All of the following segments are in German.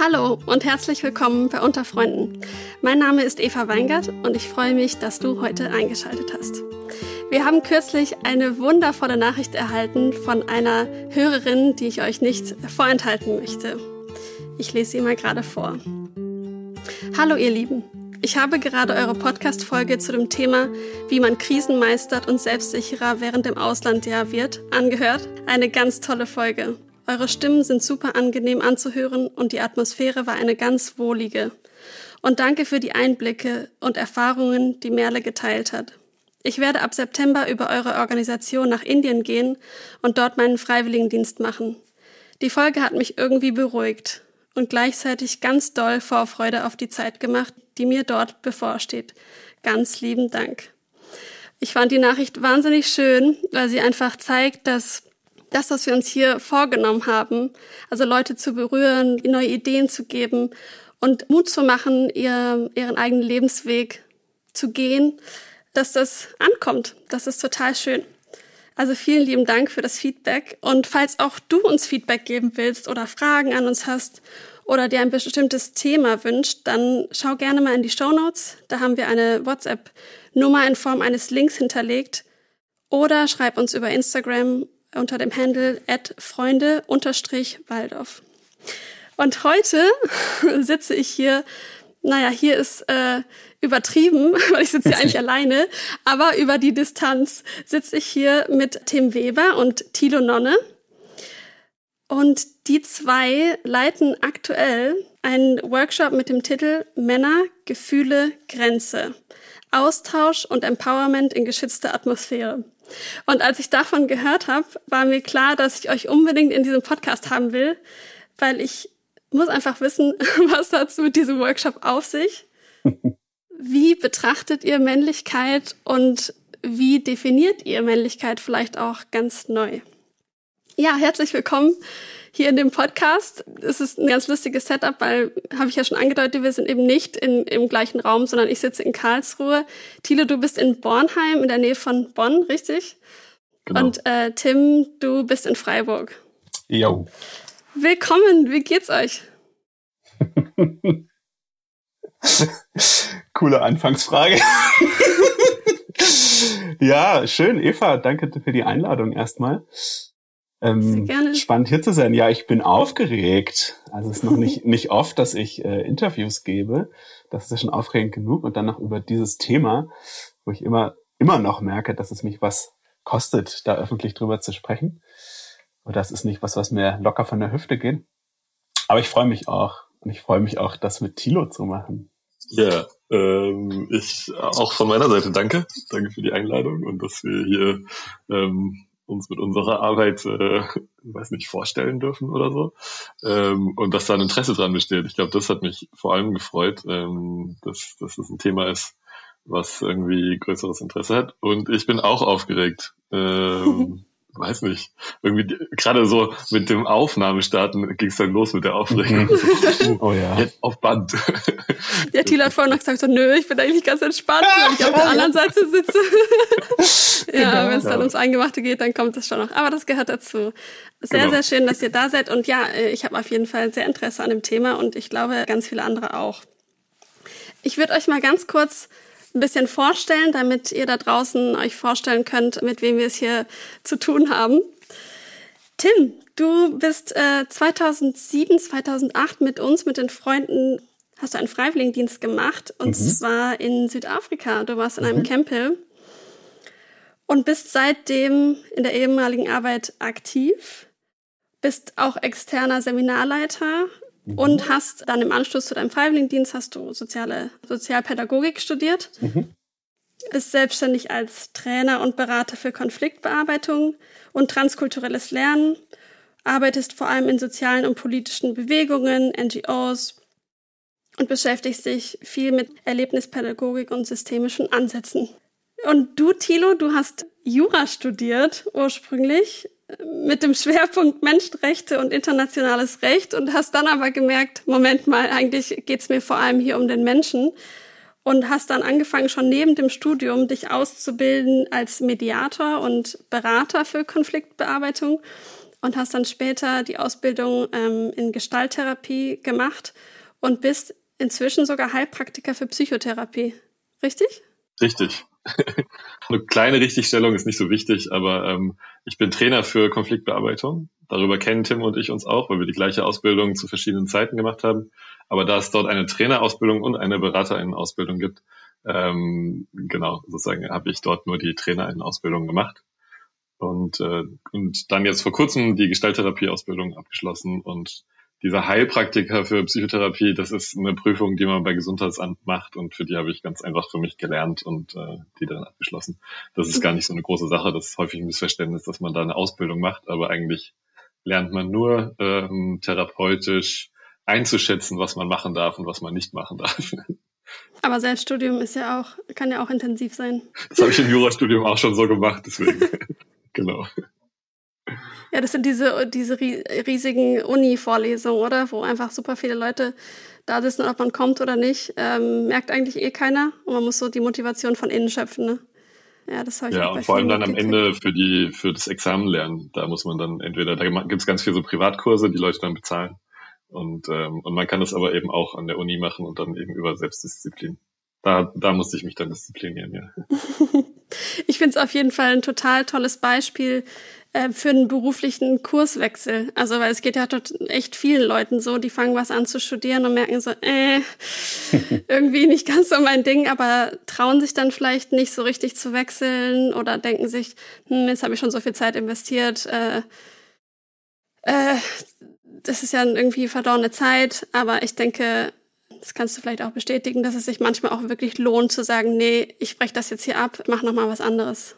Hallo und herzlich willkommen bei Unter Freunden. Mein Name ist Eva Weingart und ich freue mich, dass du heute eingeschaltet hast. Wir haben kürzlich eine wundervolle Nachricht erhalten von einer Hörerin, die ich euch nicht vorenthalten möchte. Ich lese sie mal gerade vor. Hallo ihr Lieben. Ich habe gerade eure Podcast-Folge zu dem Thema, wie man Krisen meistert und selbstsicherer während dem Auslandjahr wird, angehört. Eine ganz tolle Folge. Eure Stimmen sind super angenehm anzuhören und die Atmosphäre war eine ganz wohlige. Und danke für die Einblicke und Erfahrungen, die Merle geteilt hat. Ich werde ab September über eure Organisation nach Indien gehen und dort meinen Freiwilligendienst machen. Die Folge hat mich irgendwie beruhigt und gleichzeitig ganz doll Vorfreude auf die Zeit gemacht, die mir dort bevorsteht. Ganz lieben Dank. Ich fand die Nachricht wahnsinnig schön, weil sie einfach zeigt, dass das, was wir uns hier vorgenommen haben, also Leute zu berühren, neue Ideen zu geben und Mut zu machen, ihr, ihren eigenen Lebensweg zu gehen, dass das ankommt. Das ist total schön. Also vielen lieben Dank für das Feedback. Und falls auch du uns Feedback geben willst oder Fragen an uns hast oder dir ein bestimmtes Thema wünscht, dann schau gerne mal in die Show Notes. Da haben wir eine WhatsApp-Nummer in Form eines Links hinterlegt. Oder schreib uns über Instagram unter dem Handle freunde-waldorf. Und heute sitze ich hier, naja, hier ist äh, übertrieben, weil ich sitze hier eigentlich alleine, aber über die Distanz sitze ich hier mit Tim Weber und Thilo Nonne. Und die zwei leiten aktuell einen Workshop mit dem Titel Männer, Gefühle, Grenze. Austausch und Empowerment in geschützter Atmosphäre. Und als ich davon gehört habe, war mir klar, dass ich euch unbedingt in diesem Podcast haben will, weil ich muss einfach wissen, was hat es mit diesem Workshop auf sich? Wie betrachtet ihr Männlichkeit und wie definiert ihr Männlichkeit vielleicht auch ganz neu? Ja, herzlich willkommen hier in dem Podcast. Es ist ein ganz lustiges Setup, weil, habe ich ja schon angedeutet, wir sind eben nicht in, im gleichen Raum, sondern ich sitze in Karlsruhe. Thilo, du bist in Bornheim, in der Nähe von Bonn, richtig? Genau. Und äh, Tim, du bist in Freiburg. Jo. Willkommen, wie geht's euch? Coole Anfangsfrage. ja, schön, Eva, danke für die Einladung erstmal. Ähm, gerne. Spannend hier zu sein. Ja, ich bin aufgeregt. Also es ist noch nicht, nicht oft, dass ich äh, Interviews gebe. Das ist ja schon aufregend genug. Und dann noch über dieses Thema, wo ich immer, immer noch merke, dass es mich was kostet, da öffentlich drüber zu sprechen. Und das ist nicht was, was mir locker von der Hüfte geht. Aber ich freue mich auch. Und ich freue mich auch, das mit Tilo zu machen. Ja, ähm, ich auch von meiner Seite danke. Danke für die Einladung und dass wir hier ähm, uns mit unserer Arbeit, äh, weiß nicht, vorstellen dürfen oder so. Ähm, und dass da ein Interesse dran besteht. Ich glaube, das hat mich vor allem gefreut, ähm, dass, dass das ein Thema ist, was irgendwie größeres Interesse hat. Und ich bin auch aufgeregt. Ähm, weiß nicht, irgendwie gerade so mit dem Aufnahmestarten ging es dann los mit der Aufregung. Mhm. oh ja. Jetzt auf Band. Der Thilo hat vorhin noch gesagt, so, nö, ich bin eigentlich ganz entspannt, weil ich auf der anderen Seite sitze. ja, genau, wenn es dann ums Eingemachte geht, dann kommt es schon noch. Aber das gehört dazu. Sehr, genau. sehr schön, dass ihr da seid. Und ja, äh, ich habe auf jeden Fall sehr Interesse an dem Thema und ich glaube, ganz viele andere auch. Ich würde euch mal ganz kurz ein bisschen vorstellen, damit ihr da draußen euch vorstellen könnt, mit wem wir es hier zu tun haben. Tim, du bist äh, 2007, 2008 mit uns, mit den Freunden, hast du einen Freiwilligendienst gemacht und mhm. zwar in Südafrika. Du warst in mhm. einem Campel und bist seitdem in der ehemaligen Arbeit aktiv, bist auch externer Seminarleiter mhm. und hast dann im Anschluss zu deinem Freiwilligendienst hast du soziale Sozialpädagogik studiert. Mhm. Bist selbstständig als Trainer und Berater für Konfliktbearbeitung und transkulturelles Lernen, arbeitest vor allem in sozialen und politischen Bewegungen, NGOs und beschäftigst dich viel mit Erlebnispädagogik und systemischen Ansätzen. Und du, Thilo, du hast Jura studiert ursprünglich mit dem Schwerpunkt Menschenrechte und internationales Recht und hast dann aber gemerkt, Moment mal, eigentlich geht's mir vor allem hier um den Menschen und hast dann angefangen, schon neben dem Studium dich auszubilden als Mediator und Berater für Konfliktbearbeitung und hast dann später die Ausbildung ähm, in Gestalttherapie gemacht und bist inzwischen sogar Heilpraktiker für Psychotherapie. Richtig? Richtig. Eine kleine Richtigstellung ist nicht so wichtig, aber ähm, ich bin Trainer für Konfliktbearbeitung. Darüber kennen Tim und ich uns auch, weil wir die gleiche Ausbildung zu verschiedenen Zeiten gemacht haben. Aber da es dort eine Trainerausbildung und eine Beraterinnen-Ausbildung gibt, ähm, genau, sozusagen habe ich dort nur die Trainerinnen-Ausbildung gemacht. Und, äh, und dann jetzt vor kurzem die Gestalttherapie-Ausbildung abgeschlossen und dieser Heilpraktiker für Psychotherapie, das ist eine Prüfung, die man bei Gesundheitsamt macht und für die habe ich ganz einfach für mich gelernt und äh, die dann abgeschlossen. Das ist gar nicht so eine große Sache, das ist häufig ein Missverständnis, dass man da eine Ausbildung macht, aber eigentlich lernt man nur ähm, therapeutisch einzuschätzen, was man machen darf und was man nicht machen darf. Aber Selbststudium ist ja auch, kann ja auch intensiv sein. Das habe ich im Jurastudium auch schon so gemacht, deswegen. genau. Ja, das sind diese, diese riesigen Uni-Vorlesungen, oder? Wo einfach super viele Leute da sitzen, ob man kommt oder nicht, ähm, merkt eigentlich eh keiner. Und man muss so die Motivation von innen schöpfen, ne? Ja, das habe ich Ja, und vor allem dann am Ende für die, für das Examen lernen. Da muss man dann entweder, da gibt es ganz viele so Privatkurse, die Leute dann bezahlen. Und, ähm, und man kann das aber eben auch an der Uni machen und dann eben über Selbstdisziplin. Da, da musste ich mich dann disziplinieren, ja. ich finde es auf jeden Fall ein total tolles Beispiel, äh, für einen beruflichen Kurswechsel. Also weil es geht ja dort echt vielen Leuten so, die fangen was an zu studieren und merken so, äh, irgendwie nicht ganz so mein Ding, aber trauen sich dann vielleicht nicht so richtig zu wechseln oder denken sich, hm, jetzt habe ich schon so viel Zeit investiert, äh, äh, das ist ja irgendwie verdorrene Zeit, aber ich denke, das kannst du vielleicht auch bestätigen, dass es sich manchmal auch wirklich lohnt zu sagen, nee, ich breche das jetzt hier ab, mach noch mal was anderes.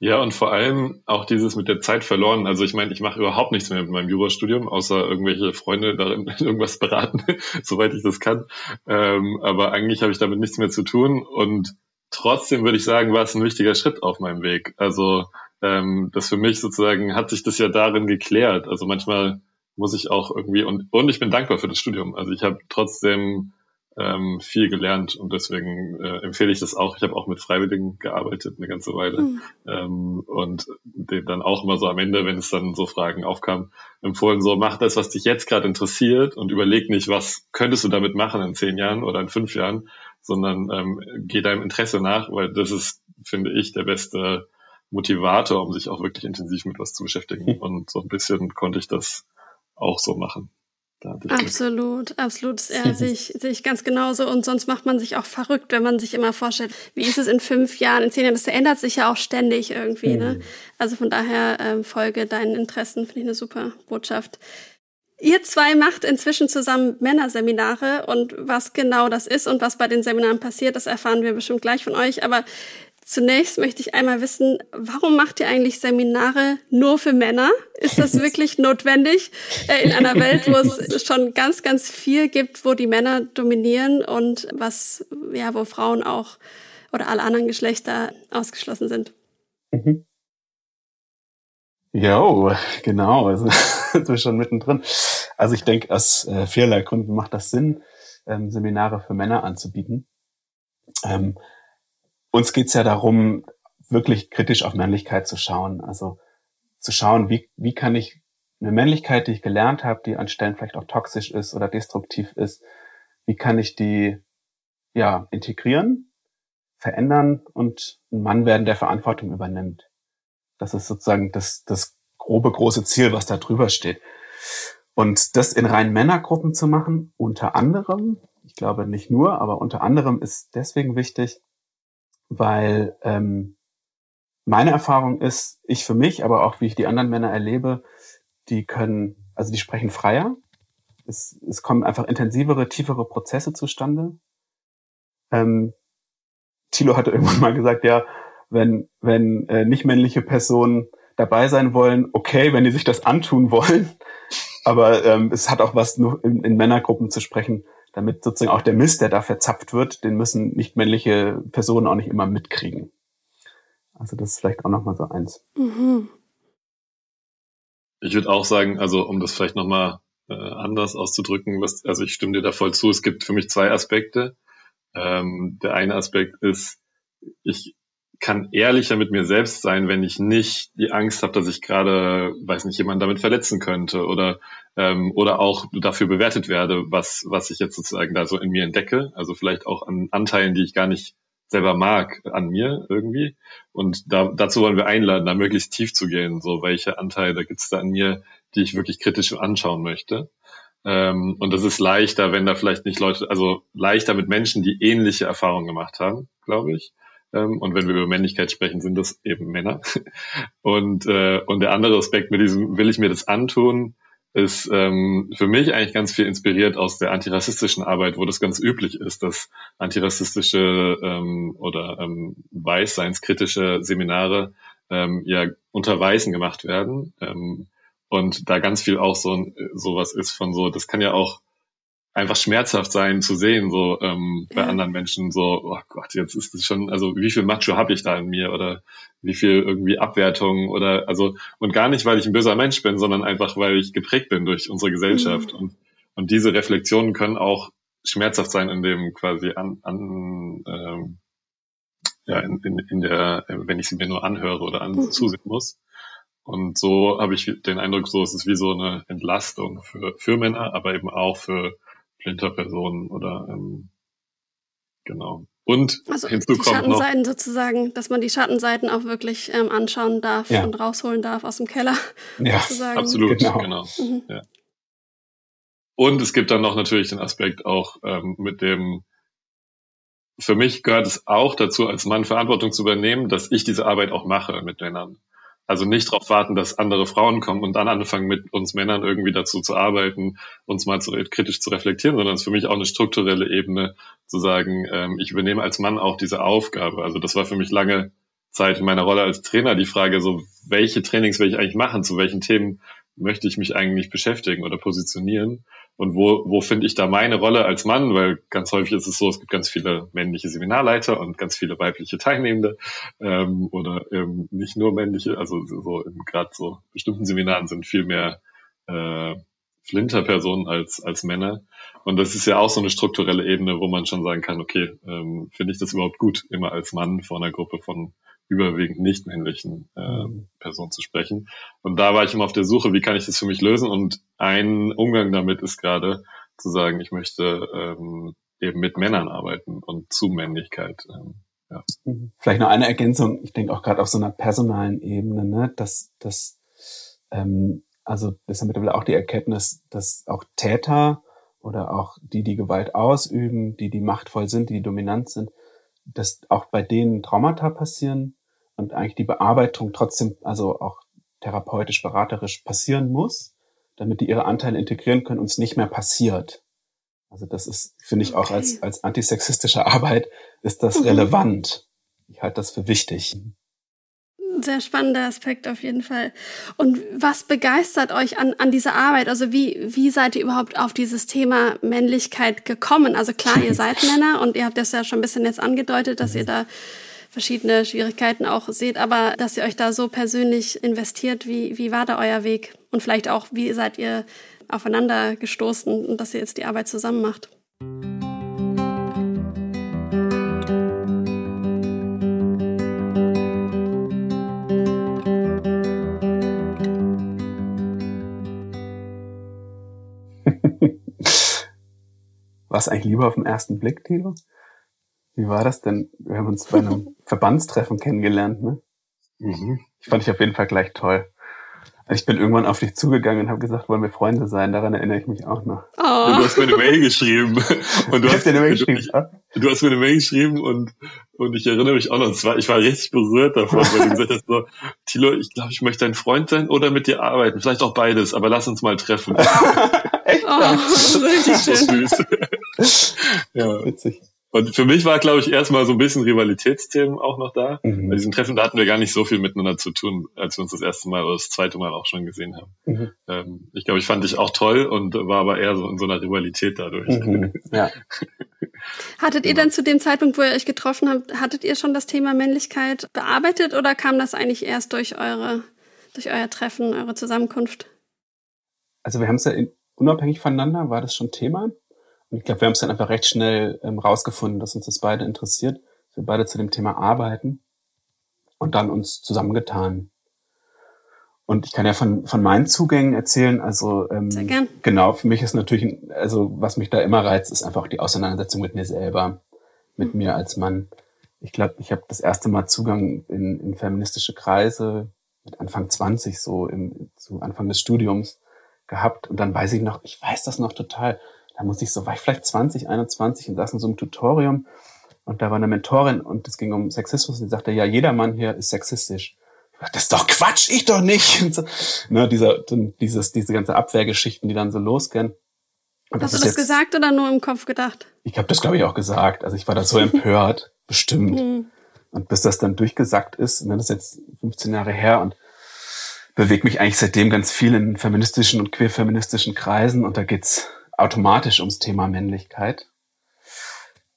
Ja, und vor allem auch dieses mit der Zeit verloren. Also ich meine, ich mache überhaupt nichts mehr mit meinem Jurastudium, außer irgendwelche Freunde darin irgendwas beraten, soweit ich das kann. Ähm, aber eigentlich habe ich damit nichts mehr zu tun. Und trotzdem würde ich sagen, war es ein wichtiger Schritt auf meinem Weg. Also ähm, das für mich sozusagen hat sich das ja darin geklärt. Also manchmal muss ich auch irgendwie und, und ich bin dankbar für das Studium. Also ich habe trotzdem ähm, viel gelernt und deswegen äh, empfehle ich das auch. Ich habe auch mit Freiwilligen gearbeitet eine ganze Weile mhm. ähm, und den dann auch immer so am Ende, wenn es dann so Fragen aufkam, empfohlen so, mach das, was dich jetzt gerade interessiert und überleg nicht, was könntest du damit machen in zehn Jahren oder in fünf Jahren, sondern ähm, geh deinem Interesse nach, weil das ist, finde ich, der beste Motivator, um sich auch wirklich intensiv mit was zu beschäftigen. Und so ein bisschen konnte ich das auch so machen. Absolut, absolut. Ja, sehe ich, sehe ich ganz genauso. Und sonst macht man sich auch verrückt, wenn man sich immer vorstellt, wie ist es in fünf Jahren, in zehn Jahren? Das ändert sich ja auch ständig irgendwie. Mhm. Ne? Also von daher ähm, folge deinen Interessen, finde ich eine super Botschaft. Ihr zwei macht inzwischen zusammen Männerseminare und was genau das ist und was bei den Seminaren passiert, das erfahren wir bestimmt gleich von euch. Aber Zunächst möchte ich einmal wissen, warum macht ihr eigentlich Seminare nur für Männer? Ist das wirklich notwendig äh, in einer Welt, wo es schon ganz, ganz viel gibt, wo die Männer dominieren und was, ja, wo Frauen auch oder alle anderen Geschlechter ausgeschlossen sind? Mhm. Jo, genau, also, sind wir schon mittendrin. Also ich denke, aus äh, vielerlei Gründen macht das Sinn, ähm, Seminare für Männer anzubieten. Ähm, uns geht's ja darum, wirklich kritisch auf Männlichkeit zu schauen. Also zu schauen, wie, wie kann ich eine Männlichkeit, die ich gelernt habe, die an Stellen vielleicht auch toxisch ist oder destruktiv ist, wie kann ich die ja integrieren, verändern und ein Mann werden, der Verantwortung übernimmt. Das ist sozusagen das, das grobe große Ziel, was da drüber steht. Und das in rein Männergruppen zu machen, unter anderem, ich glaube nicht nur, aber unter anderem ist deswegen wichtig, weil ähm, meine Erfahrung ist, ich für mich, aber auch wie ich die anderen Männer erlebe, die können, also die sprechen freier. Es, es kommen einfach intensivere, tiefere Prozesse zustande. Ähm, Thilo hatte irgendwann mal gesagt, ja, wenn, wenn äh, nicht männliche Personen dabei sein wollen, okay, wenn die sich das antun wollen. Aber ähm, es hat auch was, nur in, in Männergruppen zu sprechen, damit sozusagen auch der Mist, der da verzapft wird, den müssen nicht männliche Personen auch nicht immer mitkriegen. Also das ist vielleicht auch nochmal so eins. Mhm. Ich würde auch sagen, also um das vielleicht nochmal äh, anders auszudrücken, was, also ich stimme dir da voll zu. Es gibt für mich zwei Aspekte. Ähm, der eine Aspekt ist, ich kann ehrlicher mit mir selbst sein, wenn ich nicht die Angst habe, dass ich gerade, weiß nicht, jemanden damit verletzen könnte oder ähm, oder auch dafür bewertet werde, was was ich jetzt sozusagen da so in mir entdecke. Also vielleicht auch an Anteilen, die ich gar nicht selber mag an mir irgendwie. Und da, dazu wollen wir einladen, da möglichst tief zu gehen. So, welche Anteile gibt es da an mir, die ich wirklich kritisch anschauen möchte. Ähm, und das ist leichter, wenn da vielleicht nicht Leute, also leichter mit Menschen, die ähnliche Erfahrungen gemacht haben, glaube ich. Ähm, und wenn wir über Männlichkeit sprechen, sind das eben Männer. Und, äh, und der andere Aspekt mit diesem, will ich mir das antun, ist ähm, für mich eigentlich ganz viel inspiriert aus der antirassistischen Arbeit, wo das ganz üblich ist, dass antirassistische ähm, oder ähm, weißseinskritische Seminare ähm, ja unter Weißen gemacht werden. Ähm, und da ganz viel auch so sowas ist von so, das kann ja auch einfach schmerzhaft sein zu sehen, so ähm, bei ja. anderen Menschen, so, oh Gott, jetzt ist es schon, also wie viel Macho habe ich da in mir oder wie viel irgendwie Abwertung oder also und gar nicht, weil ich ein böser Mensch bin, sondern einfach, weil ich geprägt bin durch unsere Gesellschaft. Mhm. Und, und diese Reflexionen können auch schmerzhaft sein, in dem quasi an, an ähm, ja, in, in, in der, wenn ich sie mir nur anhöre oder an mhm. zusehen muss. Und so habe ich den Eindruck, so ist es wie so eine Entlastung für, für Männer, aber eben auch für Flinterpersonen oder ähm, genau. Und also hinzu die kommt Schattenseiten noch, sozusagen, dass man die Schattenseiten auch wirklich ähm, anschauen darf ja. und rausholen darf aus dem Keller. Ja, sozusagen. absolut, genau. genau. Mhm. Ja. Und es gibt dann noch natürlich den Aspekt auch ähm, mit dem, für mich gehört es auch dazu, als Mann Verantwortung zu übernehmen, dass ich diese Arbeit auch mache mit Männern. Also nicht darauf warten, dass andere Frauen kommen und dann anfangen, mit uns Männern irgendwie dazu zu arbeiten, uns mal zu, kritisch zu reflektieren, sondern es ist für mich auch eine strukturelle Ebene zu sagen, ähm, ich übernehme als Mann auch diese Aufgabe. Also das war für mich lange Zeit in meiner Rolle als Trainer die Frage, so welche Trainings will ich eigentlich machen, zu welchen Themen möchte ich mich eigentlich beschäftigen oder positionieren? Und wo, wo finde ich da meine Rolle als Mann, weil ganz häufig ist es so, es gibt ganz viele männliche Seminarleiter und ganz viele weibliche Teilnehmende. Ähm, oder ähm, nicht nur männliche, also so gerade so bestimmten Seminaren sind viel mehr äh, Flinterpersonen als, als Männer. Und das ist ja auch so eine strukturelle Ebene, wo man schon sagen kann, okay, ähm, finde ich das überhaupt gut, immer als Mann vor einer Gruppe von überwiegend nicht männlichen äh, mhm. Personen zu sprechen. Und da war ich immer auf der Suche, wie kann ich das für mich lösen? Und ein Umgang damit ist gerade zu sagen, ich möchte ähm, eben mit Männern arbeiten und zu Männlichkeit. Ähm, ja. Mhm. Vielleicht noch eine Ergänzung. Ich denke auch gerade auf so einer personalen Ebene, ne, dass, dass ähm, also das ist ja mittlerweile auch die Erkenntnis, dass auch Täter oder auch die, die Gewalt ausüben, die, die machtvoll sind, die dominant sind, dass auch bei denen Traumata passieren und eigentlich die Bearbeitung trotzdem, also auch therapeutisch, beraterisch passieren muss, damit die ihre Anteile integrieren können und es nicht mehr passiert. Also das ist, finde ich, auch als, als antisexistische Arbeit ist das mhm. relevant. Ich halte das für wichtig sehr spannender Aspekt auf jeden Fall. Und was begeistert euch an, an dieser Arbeit? Also wie, wie seid ihr überhaupt auf dieses Thema Männlichkeit gekommen? Also klar, ihr seid Männer und ihr habt das ja schon ein bisschen jetzt angedeutet, dass ihr da verschiedene Schwierigkeiten auch seht, aber dass ihr euch da so persönlich investiert, wie, wie war da euer Weg? Und vielleicht auch, wie seid ihr aufeinander gestoßen und dass ihr jetzt die Arbeit zusammen macht? Was eigentlich lieber auf den ersten Blick, Tilo? Wie war das denn? Wir haben uns bei einem Verbandstreffen kennengelernt, ne? Mhm. Ich fand dich auf jeden Fall gleich toll. Ich bin irgendwann auf dich zugegangen und habe gesagt, wollen wir Freunde sein? Daran erinnere ich mich auch noch. Oh. Du hast mir eine Mail geschrieben. Und du, hast, dir eine Mail geschrieben, du, du hast mir eine Mail geschrieben und, und ich erinnere mich auch noch. Zwar, ich war richtig berührt davon, weil du gesagt hast, so, Tilo, ich glaube, ich möchte dein Freund sein oder mit dir arbeiten. Vielleicht auch beides, aber lass uns mal treffen. Echt? Oh, das ist richtig schön. Süß. ja. Witzig. Und für mich war, glaube ich, erstmal so ein bisschen Rivalitätsthemen auch noch da. Mhm. Bei diesen Treffen, da hatten wir gar nicht so viel miteinander zu tun, als wir uns das erste Mal oder das zweite Mal auch schon gesehen haben. Mhm. Ähm, ich glaube, ich fand dich auch toll und war aber eher so in so einer Rivalität dadurch. Mhm. Ja. hattet ihr dann zu dem Zeitpunkt, wo ihr euch getroffen habt, hattet ihr schon das Thema Männlichkeit bearbeitet oder kam das eigentlich erst durch eure, durch euer Treffen, eure Zusammenkunft? Also wir haben es ja in, unabhängig voneinander, war das schon Thema. Und ich glaube, wir haben es dann einfach recht schnell ähm, rausgefunden, dass uns das beide interessiert, dass wir beide zu dem Thema arbeiten und dann uns zusammengetan. Und ich kann ja von, von meinen Zugängen erzählen. Also ähm, Sehr gern. genau, für mich ist natürlich, also was mich da immer reizt, ist einfach die Auseinandersetzung mit mir selber, mit mhm. mir als Mann. Ich glaube, ich habe das erste Mal Zugang in, in feministische Kreise mit Anfang 20, so im, zu Anfang des Studiums gehabt. Und dann weiß ich noch, ich weiß das noch total da musste ich so, war ich vielleicht 20, 21 und saß in so einem Tutorium und da war eine Mentorin und es ging um Sexismus und die sagte, ja, jeder Mann hier ist sexistisch. Das ist doch Quatsch, ich doch nicht. Und so, ne, dieser, dieses, diese ganze Abwehrgeschichten, die dann so losgehen. Und Hast das du das jetzt, gesagt oder nur im Kopf gedacht? Ich habe das, glaube ich, auch gesagt. Also ich war da so empört, bestimmt. Mhm. Und bis das dann durchgesackt ist, und dann ist jetzt 15 Jahre her und bewegt mich eigentlich seitdem ganz viel in feministischen und queerfeministischen Kreisen und da geht's automatisch ums Thema Männlichkeit.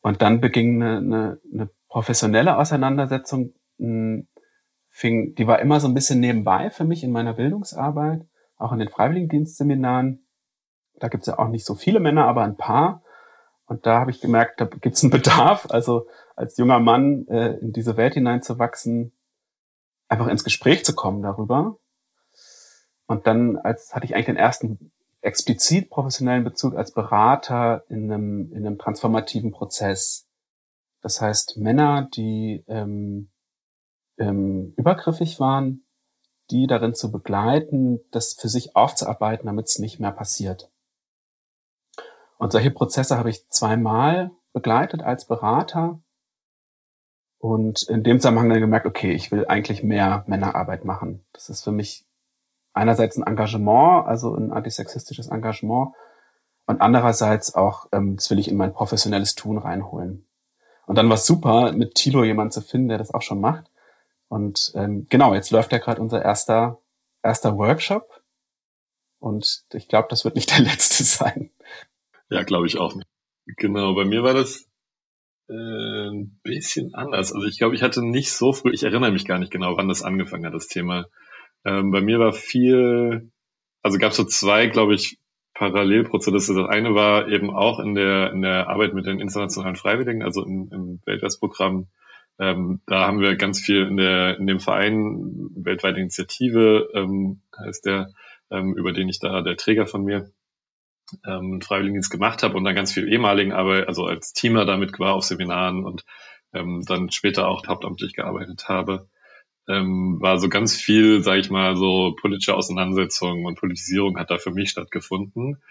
Und dann beging eine, eine, eine professionelle Auseinandersetzung, hm, fing, die war immer so ein bisschen nebenbei für mich in meiner Bildungsarbeit, auch in den Freiwilligendienstseminaren. Da gibt's ja auch nicht so viele Männer, aber ein paar. Und da habe ich gemerkt, da gibt's einen Bedarf, also als junger Mann äh, in diese Welt hineinzuwachsen, einfach ins Gespräch zu kommen darüber. Und dann als hatte ich eigentlich den ersten explizit professionellen Bezug als Berater in einem, in einem transformativen Prozess. Das heißt, Männer, die ähm, ähm, übergriffig waren, die darin zu begleiten, das für sich aufzuarbeiten, damit es nicht mehr passiert. Und solche Prozesse habe ich zweimal begleitet als Berater und in dem Zusammenhang dann gemerkt, okay, ich will eigentlich mehr Männerarbeit machen. Das ist für mich einerseits ein Engagement, also ein antisexistisches Engagement, und andererseits auch, ähm, das will ich in mein professionelles Tun reinholen. Und dann war es super, mit Tilo jemanden zu finden, der das auch schon macht. Und ähm, genau, jetzt läuft ja gerade unser erster, erster Workshop. Und ich glaube, das wird nicht der letzte sein. Ja, glaube ich auch nicht. Genau, bei mir war das äh, ein bisschen anders. Also ich glaube, ich hatte nicht so früh, ich erinnere mich gar nicht genau, wann das angefangen hat, das Thema ähm, bei mir war viel, also gab es so zwei, glaube ich, Parallelprozesse. Das eine war eben auch in der, in der Arbeit mit den internationalen Freiwilligen, also im, im Weltwärtsprogramm. Ähm, da haben wir ganz viel in der, in dem Verein weltweite Initiative, ähm, heißt der, ähm, über den ich da der Träger von mir ähm, Freiwilligendienst gemacht habe und dann ganz viel ehemaligen Arbeit, also als Teamer damit war auf Seminaren und ähm, dann später auch hauptamtlich gearbeitet habe ähm, war so ganz viel, sage ich mal, so politische Auseinandersetzung und Politisierung hat da für mich stattgefunden.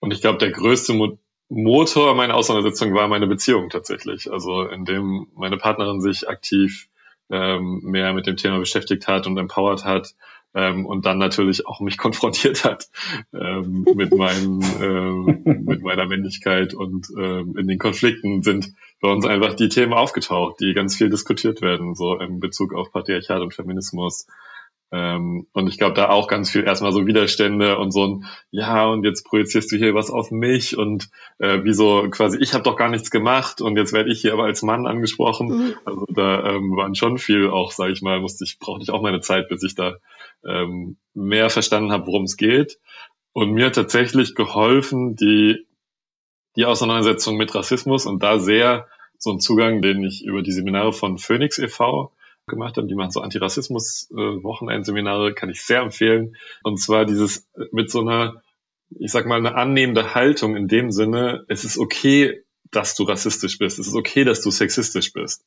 Und ich glaube, der größte Mo Motor meiner Auseinandersetzung war meine Beziehung tatsächlich. Also in dem meine Partnerin sich aktiv ähm, mehr mit dem Thema beschäftigt hat und empowert hat ähm, und dann natürlich auch mich konfrontiert hat ähm, mit, meinem, ähm, mit meiner Männlichkeit und ähm, in den Konflikten sind bei uns einfach die Themen aufgetaucht, die ganz viel diskutiert werden, so in Bezug auf Patriarchat und Feminismus. Ähm, und ich glaube, da auch ganz viel erstmal so Widerstände und so ein, ja, und jetzt projizierst du hier was auf mich und äh, wie so quasi, ich habe doch gar nichts gemacht und jetzt werde ich hier aber als Mann angesprochen. Mhm. Also da ähm, waren schon viel auch, sage ich mal, musste ich, brauchte ich auch meine Zeit, bis ich da ähm, mehr verstanden habe, worum es geht. Und mir hat tatsächlich geholfen, die, die Auseinandersetzung mit Rassismus und da sehr so ein Zugang, den ich über die Seminare von Phoenix e.V. gemacht habe. Die machen so Antirassismus-Wochenendseminare, kann ich sehr empfehlen. Und zwar dieses mit so einer, ich sag mal, eine annehmende Haltung in dem Sinne, es ist okay, dass du rassistisch bist. Es ist okay, dass du sexistisch bist.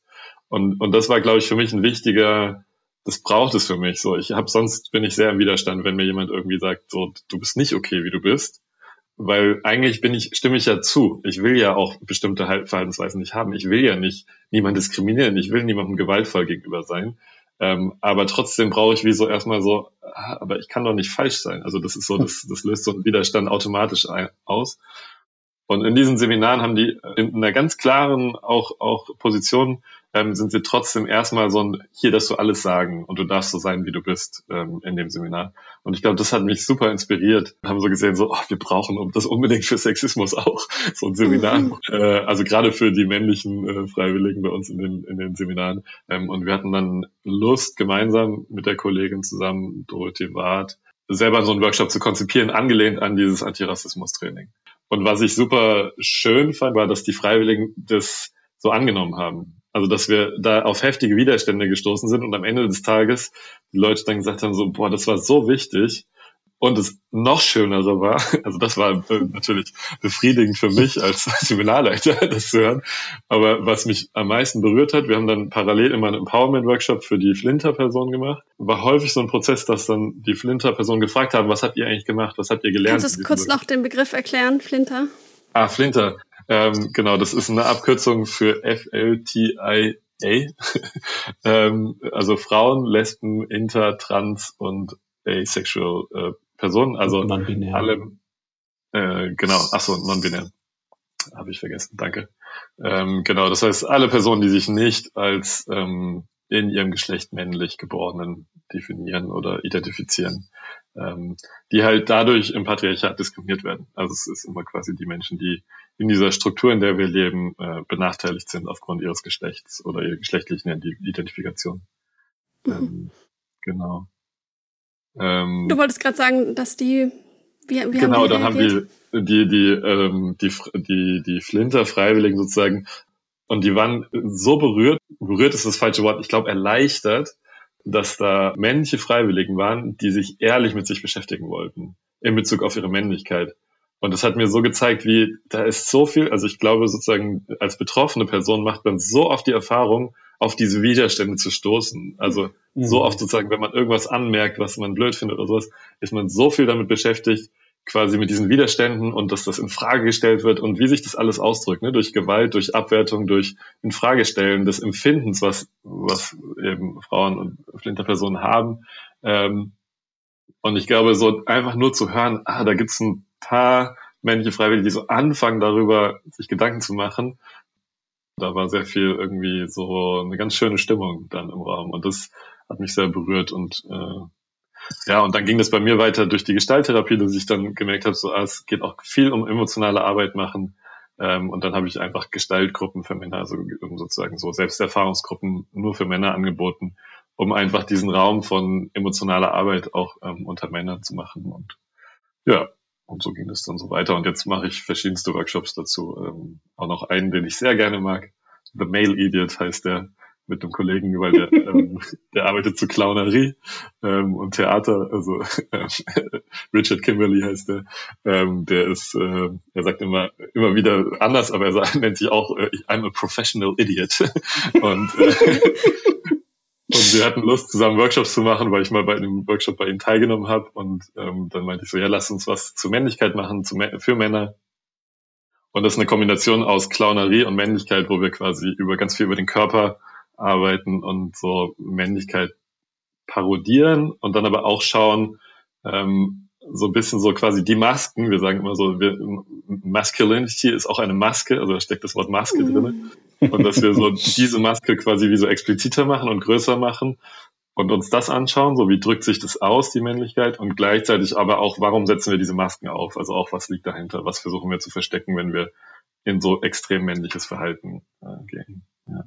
Und, und das war, glaube ich, für mich ein wichtiger das braucht es für mich. So, ich habe sonst bin ich sehr im Widerstand, wenn mir jemand irgendwie sagt, so, du bist nicht okay, wie du bist. Weil eigentlich bin ich, stimme ich ja zu. Ich will ja auch bestimmte Verhaltensweisen nicht haben. Ich will ja nicht niemand diskriminieren. Ich will niemandem gewaltvoll gegenüber sein. Ähm, aber trotzdem brauche ich wie so erstmal so, ah, aber ich kann doch nicht falsch sein. Also das ist so, das, das löst so einen Widerstand automatisch ein, aus. Und in diesen Seminaren haben die in einer ganz klaren auch, auch Position ähm, sind sie trotzdem erstmal so ein, hier darfst du alles sagen und du darfst so sein, wie du bist ähm, in dem Seminar. Und ich glaube, das hat mich super inspiriert. Wir haben so gesehen, so, oh, wir brauchen das unbedingt für Sexismus auch, so ein Seminar. Mhm. Äh, also gerade für die männlichen äh, Freiwilligen bei uns in den, in den Seminaren. Ähm, und wir hatten dann Lust, gemeinsam mit der Kollegin zusammen, Dorothee Ward, selber so einen Workshop zu konzipieren, angelehnt an dieses Antirassismus-Training. Und was ich super schön fand, war, dass die Freiwilligen das so angenommen haben. Also, dass wir da auf heftige Widerstände gestoßen sind und am Ende des Tages die Leute dann gesagt haben, so, boah, das war so wichtig. Und es noch schöner so war, also das war natürlich befriedigend für mich als Seminarleiter, das zu hören. Aber was mich am meisten berührt hat, wir haben dann parallel immer einen Empowerment-Workshop für die Flinter-Person gemacht. War häufig so ein Prozess, dass dann die Flinter-Person gefragt haben, was habt ihr eigentlich gemacht, was habt ihr gelernt? Kannst du kurz noch den Begriff erklären, Flinter? Ah, Flinter. Ähm, genau, das ist eine Abkürzung für FLTIA. ähm, also Frauen, Lesben, Inter, Trans und Asexual äh, Personen, also alle, äh, genau, achso, non-binär. Habe ich vergessen, danke. Ähm, genau, das heißt, alle Personen, die sich nicht als ähm, in ihrem Geschlecht männlich Geborenen definieren oder identifizieren, ähm, die halt dadurch im Patriarchat diskriminiert werden. Also es ist immer quasi die Menschen, die in dieser Struktur, in der wir leben, äh, benachteiligt sind aufgrund ihres Geschlechts oder ihrer geschlechtlichen Identifikation. Mhm. Ähm, genau. Ähm, du wolltest gerade sagen, dass die wie, wie genau, haben dann haben die die die ähm, die die die Flinter Freiwilligen sozusagen und die waren so berührt, berührt ist das falsche Wort, ich glaube erleichtert, dass da männliche Freiwilligen waren, die sich ehrlich mit sich beschäftigen wollten in Bezug auf ihre Männlichkeit. Und das hat mir so gezeigt, wie da ist so viel, also ich glaube sozusagen als betroffene Person macht man so oft die Erfahrung, auf diese Widerstände zu stoßen. Also mhm. so oft sozusagen, wenn man irgendwas anmerkt, was man blöd findet oder sowas, ist man so viel damit beschäftigt, quasi mit diesen Widerständen und dass das in Frage gestellt wird und wie sich das alles ausdrückt, ne? durch Gewalt, durch Abwertung, durch Infragestellen des Empfindens, was, was eben Frauen und Flinterpersonen haben. Ähm, und ich glaube, so einfach nur zu hören, ah, da gibt's ein paar männliche Freiwillige, die so anfangen, darüber sich Gedanken zu machen. Da war sehr viel irgendwie so eine ganz schöne Stimmung dann im Raum und das hat mich sehr berührt und äh, ja, und dann ging das bei mir weiter durch die Gestalttherapie, dass ich dann gemerkt habe, so, ah, es geht auch viel um emotionale Arbeit machen. Ähm, und dann habe ich einfach Gestaltgruppen für Männer, also sozusagen so Selbsterfahrungsgruppen nur für Männer angeboten, um einfach diesen Raum von emotionaler Arbeit auch ähm, unter Männern zu machen. Und ja, und so ging es dann so weiter. Und jetzt mache ich verschiedenste Workshops dazu. Ähm, auch noch einen, den ich sehr gerne mag. The Male Idiot heißt der mit einem Kollegen, weil der, ähm, der arbeitet zu Clownerie ähm, und Theater. Also äh, Richard Kimberly heißt der. Ähm, der ist, äh, er sagt immer immer wieder anders, aber er nennt sich auch äh, I'm a professional idiot. und äh, und wir hatten Lust, zusammen Workshops zu machen, weil ich mal bei einem Workshop bei ihm teilgenommen habe. Und ähm, dann meinte ich so, ja, lass uns was zur Männlichkeit machen, zu, für Männer. Und das ist eine Kombination aus Clownerie und Männlichkeit, wo wir quasi über ganz viel über den Körper arbeiten und so Männlichkeit parodieren und dann aber auch schauen, ähm, so ein bisschen so quasi die Masken, wir sagen immer so, wir, Masculinity ist auch eine Maske, also da steckt das Wort Maske mhm. drin. Und dass wir so diese Maske quasi wie so expliziter machen und größer machen und uns das anschauen, so wie drückt sich das aus, die Männlichkeit, und gleichzeitig aber auch, warum setzen wir diese Masken auf? Also auch, was liegt dahinter? Was versuchen wir zu verstecken, wenn wir in so extrem männliches Verhalten äh, gehen? Ja.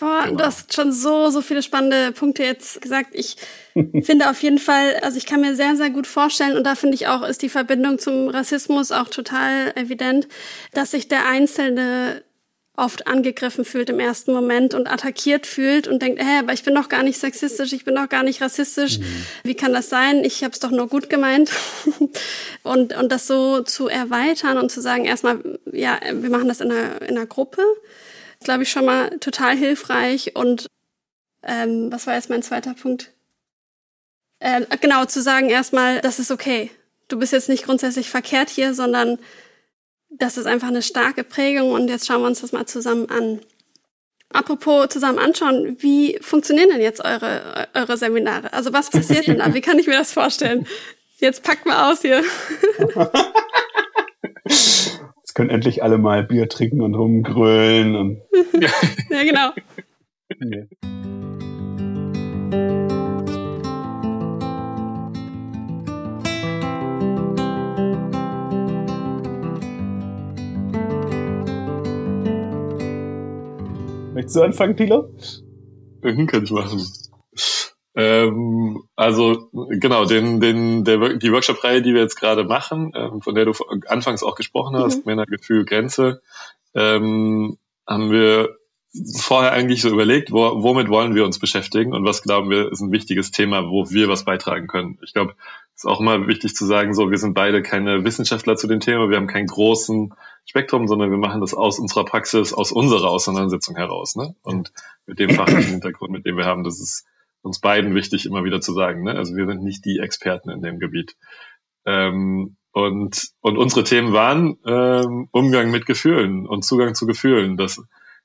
Boah, genau. du hast schon so, so viele spannende Punkte jetzt gesagt. Ich finde auf jeden Fall, also ich kann mir sehr, sehr gut vorstellen, und da finde ich auch, ist die Verbindung zum Rassismus auch total evident, dass sich der Einzelne oft angegriffen fühlt im ersten Moment und attackiert fühlt und denkt, hä, aber ich bin doch gar nicht sexistisch, ich bin doch gar nicht rassistisch. Mhm. Wie kann das sein? Ich habe es doch nur gut gemeint. und, und das so zu erweitern und zu sagen, erstmal, ja, wir machen das in einer, in einer Gruppe glaube ich, schon mal total hilfreich und ähm, was war jetzt mein zweiter Punkt? Äh, genau, zu sagen erstmal, das ist okay. Du bist jetzt nicht grundsätzlich verkehrt hier, sondern das ist einfach eine starke Prägung und jetzt schauen wir uns das mal zusammen an. Apropos zusammen anschauen, wie funktionieren denn jetzt eure, eure Seminare? Also was passiert denn da? Wie kann ich mir das vorstellen? Jetzt packt mal aus hier. Können endlich alle mal Bier trinken und rumgrölen und. ja, genau. Nee. Möchtest du anfangen, Tilo? Mhm, kann ich machen. Ähm, also genau, den, den, der, die Workshop-Reihe, die wir jetzt gerade machen, ähm, von der du anfangs auch gesprochen hast, mhm. Männer, Gefühl, Grenze, ähm, haben wir vorher eigentlich so überlegt, wo, womit wollen wir uns beschäftigen und was glauben wir ist ein wichtiges Thema, wo wir was beitragen können. Ich glaube, es ist auch immer wichtig zu sagen, so wir sind beide keine Wissenschaftler zu dem Thema, wir haben keinen großen Spektrum, sondern wir machen das aus unserer Praxis, aus unserer Auseinandersetzung heraus. Ne? Und mit dem fachlichen Hintergrund, mit dem wir haben, das ist uns beiden wichtig, immer wieder zu sagen. Ne? Also wir sind nicht die Experten in dem Gebiet. Ähm, und, und unsere Themen waren ähm, Umgang mit Gefühlen und Zugang zu Gefühlen. Das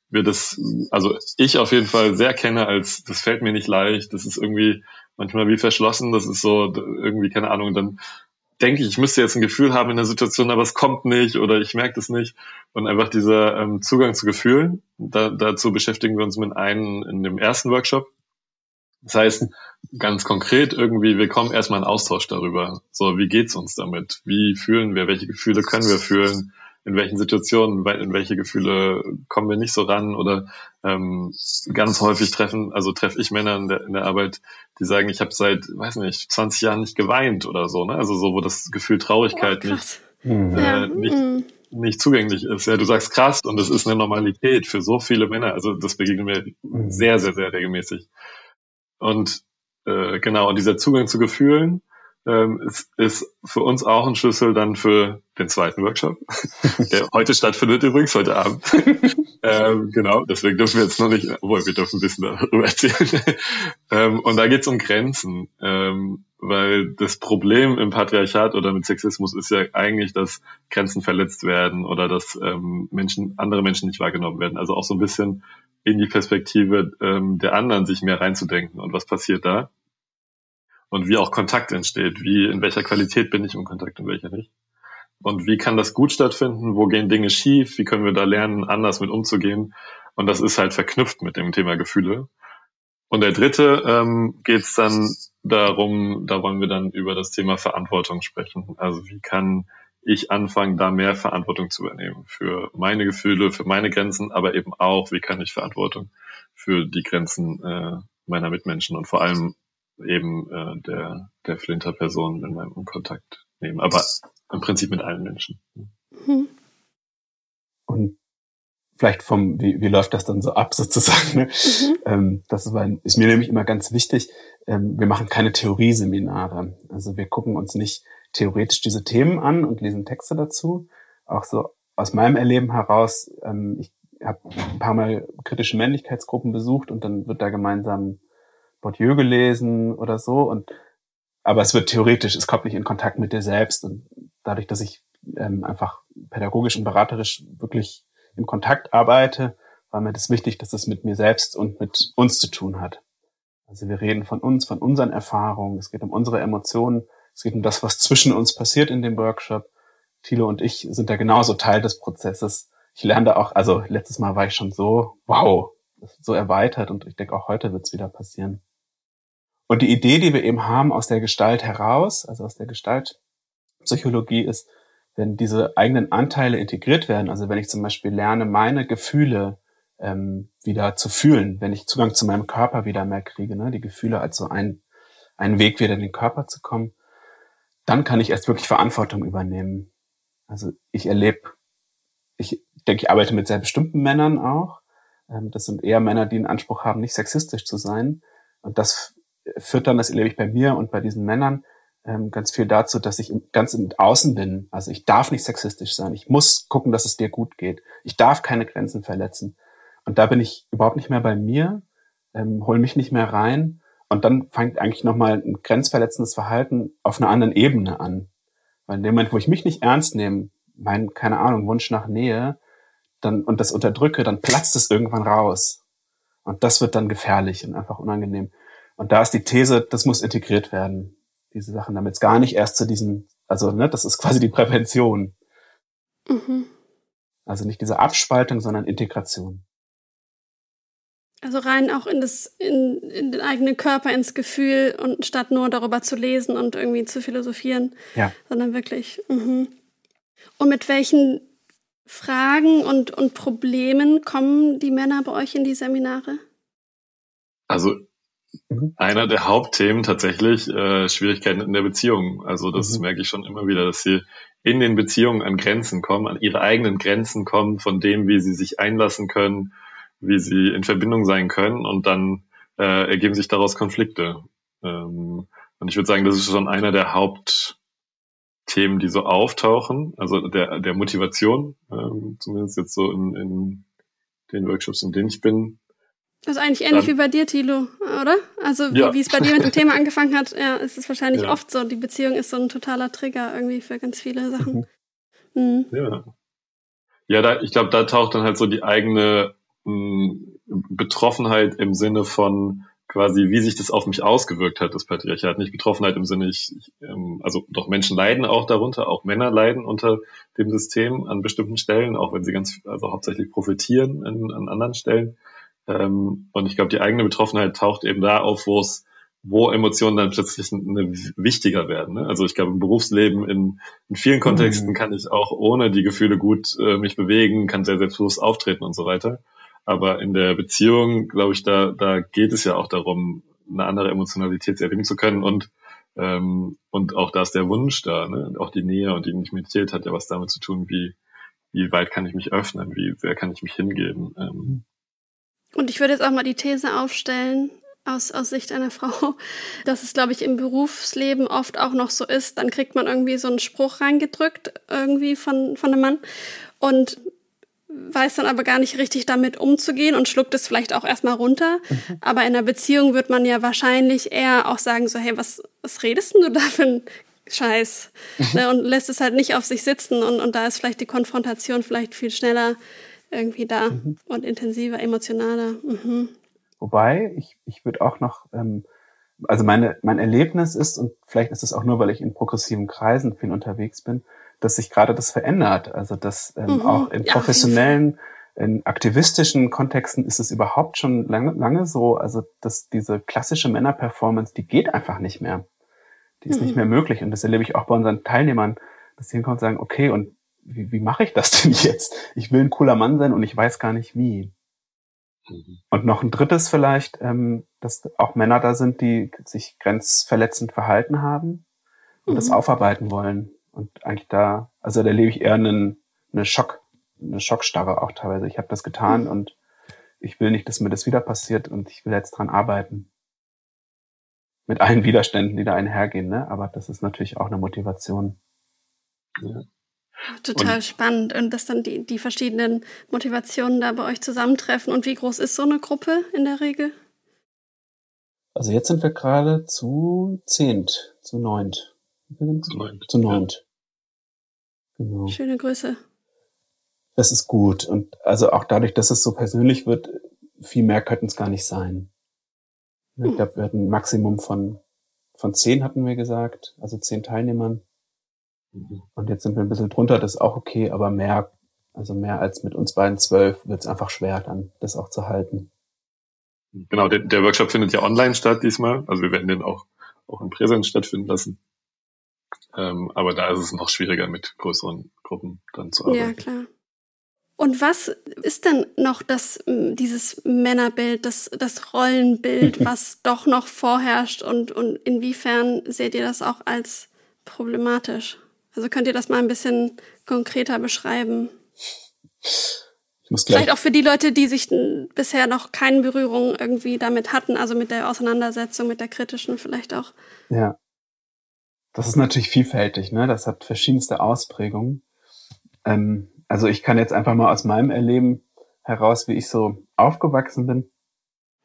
wir das, also ich auf jeden Fall sehr kenne als, das fällt mir nicht leicht, das ist irgendwie manchmal wie verschlossen, das ist so irgendwie, keine Ahnung, dann denke ich, ich müsste jetzt ein Gefühl haben in der Situation, aber es kommt nicht oder ich merke das nicht. Und einfach dieser ähm, Zugang zu Gefühlen, da, dazu beschäftigen wir uns mit einem in dem ersten Workshop. Das heißt, ganz konkret irgendwie, wir kommen erstmal in Austausch darüber. So, wie geht's uns damit? Wie fühlen wir? Welche Gefühle können wir fühlen? in welchen Situationen, in welche Gefühle kommen wir nicht so ran oder ähm, ganz häufig treffen, also treffe ich Männer in der, in der Arbeit, die sagen, ich habe seit, weiß nicht, 20 Jahren nicht geweint oder so, ne? Also so, wo das Gefühl Traurigkeit oh, nicht, mhm. äh, nicht, nicht zugänglich ist. Ja, du sagst krass und es ist eine Normalität für so viele Männer. Also das begegnet mir mhm. sehr, sehr, sehr regelmäßig. Und äh, genau, und dieser Zugang zu Gefühlen, ähm, ist, ist für uns auch ein Schlüssel dann für den zweiten Workshop, der heute stattfindet übrigens, heute Abend. ähm, genau, deswegen dürfen wir jetzt noch nicht, obwohl wir dürfen ein bisschen darüber erzählen. ähm, und da geht es um Grenzen, ähm, weil das Problem im Patriarchat oder mit Sexismus ist ja eigentlich, dass Grenzen verletzt werden oder dass ähm, Menschen, andere Menschen nicht wahrgenommen werden. Also auch so ein bisschen in die Perspektive ähm, der anderen sich mehr reinzudenken. Und was passiert da? und wie auch Kontakt entsteht. Wie, in welcher Qualität bin ich im Kontakt und welcher nicht. Und wie kann das gut stattfinden? Wo gehen Dinge schief? Wie können wir da lernen, anders mit umzugehen? Und das ist halt verknüpft mit dem Thema Gefühle. Und der dritte ähm, geht es dann darum, da wollen wir dann über das Thema Verantwortung sprechen. Also wie kann ich anfangen, da mehr Verantwortung zu übernehmen für meine Gefühle, für meine Grenzen, aber eben auch, wie kann ich Verantwortung für die Grenzen äh, meiner Mitmenschen und vor allem eben äh, der, der Flinter-Person in meinem Kontakt nehmen. Aber im Prinzip mit allen Menschen. Mhm. Und vielleicht vom, wie, wie läuft das dann so ab sozusagen? Ne? Mhm. Ähm, das ist, ist mir nämlich immer ganz wichtig. Ähm, wir machen keine Theorieseminare. Also wir gucken uns nicht theoretisch diese Themen an und lesen Texte dazu. Auch so aus meinem Erleben heraus, ähm, ich habe ein paar Mal kritische Männlichkeitsgruppen besucht und dann wird da gemeinsam Bourdieu gelesen oder so und aber es wird theoretisch, es kommt nicht in Kontakt mit dir selbst und dadurch, dass ich ähm, einfach pädagogisch und beraterisch wirklich im Kontakt arbeite, war mir das wichtig, dass es mit mir selbst und mit uns zu tun hat. Also wir reden von uns, von unseren Erfahrungen, es geht um unsere Emotionen, es geht um das, was zwischen uns passiert in dem Workshop. Thilo und ich sind da genauso Teil des Prozesses. Ich lerne da auch, also letztes Mal war ich schon so, wow, so erweitert und ich denke auch heute wird es wieder passieren. Und die Idee, die wir eben haben aus der Gestalt heraus, also aus der Gestaltpsychologie ist, wenn diese eigenen Anteile integriert werden, also wenn ich zum Beispiel lerne, meine Gefühle ähm, wieder zu fühlen, wenn ich Zugang zu meinem Körper wieder mehr kriege, ne, die Gefühle als so ein, ein Weg wieder in den Körper zu kommen, dann kann ich erst wirklich Verantwortung übernehmen. Also ich erlebe, ich denke, ich arbeite mit sehr bestimmten Männern auch. Ähm, das sind eher Männer, die einen Anspruch haben, nicht sexistisch zu sein. Und das führt dann, das erlebe ich bei mir und bei diesen Männern, ähm, ganz viel dazu, dass ich ganz im Außen bin. Also ich darf nicht sexistisch sein. Ich muss gucken, dass es dir gut geht. Ich darf keine Grenzen verletzen. Und da bin ich überhaupt nicht mehr bei mir. ähm, hol mich nicht mehr rein. Und dann fängt eigentlich nochmal ein grenzverletzendes Verhalten auf einer anderen Ebene an. Weil in dem Moment, wo ich mich nicht ernst nehme, mein, keine Ahnung, Wunsch nach Nähe, dann, und das unterdrücke, dann platzt es irgendwann raus. Und das wird dann gefährlich und einfach unangenehm. Und da ist die These, das muss integriert werden, diese Sachen, damit es gar nicht erst zu diesen, also ne, das ist quasi die Prävention. Mhm. Also nicht diese Abspaltung, sondern Integration. Also rein auch in das, in, in den eigenen Körper, ins Gefühl und statt nur darüber zu lesen und irgendwie zu philosophieren, ja. sondern wirklich. Mhm. Und mit welchen Fragen und, und Problemen kommen die Männer bei euch in die Seminare? Also. Einer der Hauptthemen tatsächlich äh, Schwierigkeiten in der Beziehung. Also das mhm. merke ich schon immer wieder, dass sie in den Beziehungen an Grenzen kommen, an ihre eigenen Grenzen kommen, von dem, wie sie sich einlassen können, wie sie in Verbindung sein können und dann äh, ergeben sich daraus Konflikte. Ähm, und ich würde sagen, das ist schon einer der Haupt Themen, die so auftauchen, also der, der Motivation, ähm, zumindest jetzt so in, in den Workshops, in denen ich bin. Also eigentlich ähnlich Dann, wie bei dir, Thilo, oder? Also wie, ja. wie es bei dir mit dem Thema angefangen hat, ja, ist es wahrscheinlich ja. oft so. Die Beziehung ist so ein totaler Trigger irgendwie für ganz viele Sachen. Mhm. Ja. Ja, da, ich glaube, da taucht dann halt so die eigene mh, Betroffenheit im Sinne von quasi, wie sich das auf mich ausgewirkt hat, das Patriarchat. Nicht Betroffenheit im Sinne, ich, ich ähm, also doch Menschen leiden auch darunter, auch Männer leiden unter dem System an bestimmten Stellen, auch wenn sie ganz, also hauptsächlich profitieren an, an anderen Stellen. Ähm, und ich glaube, die eigene Betroffenheit taucht eben da auf, wo es wo Emotionen dann plötzlich eine, wichtiger werden. Ne? Also ich glaube, im Berufsleben in, in vielen Kontexten mhm. kann ich auch ohne die Gefühle gut äh, mich bewegen, kann sehr selbstbewusst auftreten und so weiter. Aber in der Beziehung, glaube ich, da, da geht es ja auch darum, eine andere Emotionalität erleben zu können und ähm, und auch da ist der Wunsch da, ne? auch die Nähe und die Intimität hat ja was damit zu tun, wie wie weit kann ich mich öffnen, wie sehr kann ich mich hingeben. Ähm. Und ich würde jetzt auch mal die These aufstellen, aus, aus Sicht einer Frau, dass es, glaube ich, im Berufsleben oft auch noch so ist, dann kriegt man irgendwie so einen Spruch reingedrückt, irgendwie von, von einem Mann. Und weiß dann aber gar nicht richtig damit umzugehen und schluckt es vielleicht auch erstmal runter. Mhm. Aber in einer Beziehung wird man ja wahrscheinlich eher auch sagen so, hey, was, was redest denn du da für ein Scheiß? Mhm. Ne, und lässt es halt nicht auf sich sitzen und, und da ist vielleicht die Konfrontation vielleicht viel schneller irgendwie da mhm. und intensiver, emotionaler. Mhm. Wobei, ich, ich würde auch noch, ähm, also meine, mein Erlebnis ist, und vielleicht ist es auch nur, weil ich in progressiven Kreisen viel unterwegs bin, dass sich gerade das verändert. Also dass ähm, mhm. auch in professionellen, in aktivistischen Kontexten ist es überhaupt schon lange, lange so, also dass diese klassische Männerperformance, die geht einfach nicht mehr. Die ist mhm. nicht mehr möglich. Und das erlebe ich auch bei unseren Teilnehmern, dass sie hinkommen und sagen, okay, und wie, wie mache ich das denn jetzt? Ich will ein cooler Mann sein und ich weiß gar nicht wie. Mhm. Und noch ein drittes vielleicht, ähm, dass auch Männer da sind, die sich grenzverletzend verhalten haben und mhm. das aufarbeiten wollen. Und eigentlich da, also da lebe ich eher einen, eine Schock, eine Schockstarre auch teilweise. Ich habe das getan mhm. und ich will nicht, dass mir das wieder passiert und ich will jetzt dran arbeiten. Mit allen Widerständen, die da einhergehen, ne? Aber das ist natürlich auch eine Motivation. Ja. Total und, spannend. Und dass dann die, die verschiedenen Motivationen da bei euch zusammentreffen. Und wie groß ist so eine Gruppe in der Regel? Also jetzt sind wir gerade zu zehnt, zu neunt. Zu neunt. Zu neunt. Genau. Schöne Grüße. Das ist gut. Und also auch dadurch, dass es so persönlich wird, viel mehr könnten es gar nicht sein. Ich hm. glaube, wir hatten ein Maximum von, von zehn hatten wir gesagt, also zehn Teilnehmern. Und jetzt sind wir ein bisschen drunter, das ist auch okay, aber mehr, also mehr als mit uns beiden zwölf wird es einfach schwer, dann das auch zu halten. Genau, der, der Workshop findet ja online statt diesmal. Also wir werden den auch, auch in Präsenz stattfinden lassen. Ähm, aber da ist es noch schwieriger, mit größeren Gruppen dann zu arbeiten. Ja, klar. Und was ist denn noch das, dieses Männerbild, das, das Rollenbild, was doch noch vorherrscht und, und inwiefern seht ihr das auch als problematisch? Also könnt ihr das mal ein bisschen konkreter beschreiben? Vielleicht auch für die Leute, die sich bisher noch keine Berührung irgendwie damit hatten, also mit der Auseinandersetzung, mit der kritischen vielleicht auch. Ja. Das ist natürlich vielfältig, ne? Das hat verschiedenste Ausprägungen. Ähm, also ich kann jetzt einfach mal aus meinem Erleben heraus, wie ich so aufgewachsen bin.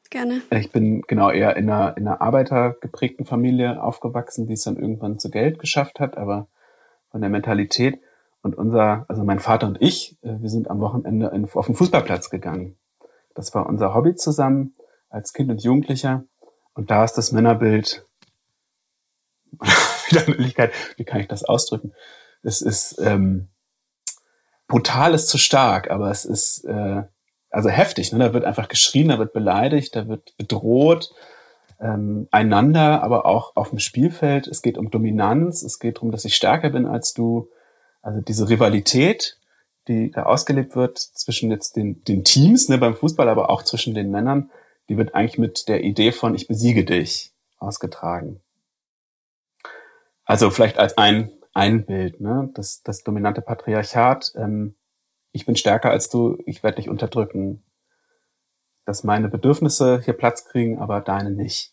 gerne. Ich bin genau eher in einer, in einer arbeitergeprägten Familie aufgewachsen, die es dann irgendwann zu Geld geschafft hat, aber von der Mentalität. Und unser, also mein Vater und ich, äh, wir sind am Wochenende auf den Fußballplatz gegangen. Das war unser Hobby zusammen als Kind und Jugendlicher. Und da ist das Männerbild, wieder Möglichkeit, wie kann ich das ausdrücken? Es ist ähm, brutal ist zu stark, aber es ist äh, also heftig. Ne? Da wird einfach geschrien, da wird beleidigt, da wird bedroht, ähm, einander, aber auch auf dem Spielfeld. Es geht um Dominanz, es geht darum, dass ich stärker bin als du. Also diese Rivalität, die da ausgelebt wird zwischen jetzt den, den Teams ne, beim Fußball, aber auch zwischen den Männern, die wird eigentlich mit der Idee von ich besiege dich ausgetragen. Also vielleicht als ein, ein Bild, ne? das, das dominante Patriarchat, ähm, ich bin stärker als du, ich werde dich unterdrücken, dass meine Bedürfnisse hier Platz kriegen, aber deine nicht.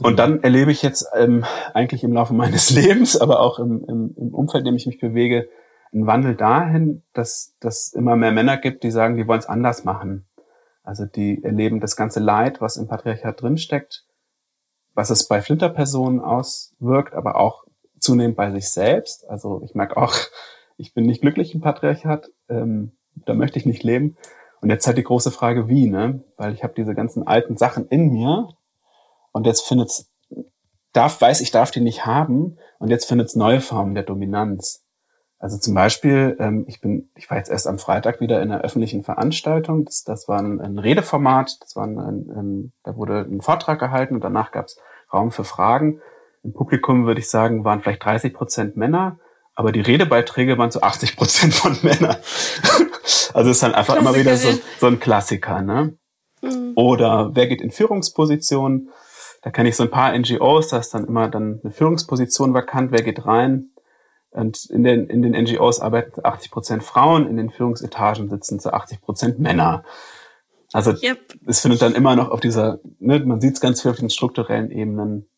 Und dann erlebe ich jetzt ähm, eigentlich im Laufe meines Lebens, aber auch im, im, im Umfeld, in dem ich mich bewege, einen Wandel dahin, dass dass immer mehr Männer gibt, die sagen, die wollen es anders machen. Also die erleben das ganze Leid, was im Patriarchat drinsteckt, was es bei Flinterpersonen auswirkt, aber auch zunehmend bei sich selbst. Also ich merke auch, ich bin nicht glücklich im Patriarchat, ähm, da möchte ich nicht leben. Und jetzt halt die große Frage, wie, ne? Weil ich habe diese ganzen alten Sachen in mir und jetzt findet's, darf, weiß ich, darf die nicht haben und jetzt findet's neue Formen der Dominanz. Also zum Beispiel, ähm, ich bin, ich war jetzt erst am Freitag wieder in einer öffentlichen Veranstaltung. Das, das war ein, ein Redeformat, das war ein, ein, da wurde ein Vortrag gehalten und danach gab's Raum für Fragen. Im Publikum würde ich sagen, waren vielleicht 30 Prozent Männer, aber die Redebeiträge waren zu 80 Prozent von Männern. Also ist dann einfach immer wieder so, so ein Klassiker, ne? Mhm. Oder wer geht in Führungspositionen? Da kenne ich so ein paar NGOs, da ist dann immer dann eine Führungsposition vakant, wer geht rein? Und in den, in den NGOs arbeiten 80 Prozent Frauen, in den Führungsetagen sitzen zu 80 Prozent Männer. Also yep. es findet dann immer noch auf dieser, ne, man sieht es ganz viel auf den strukturellen Ebenen,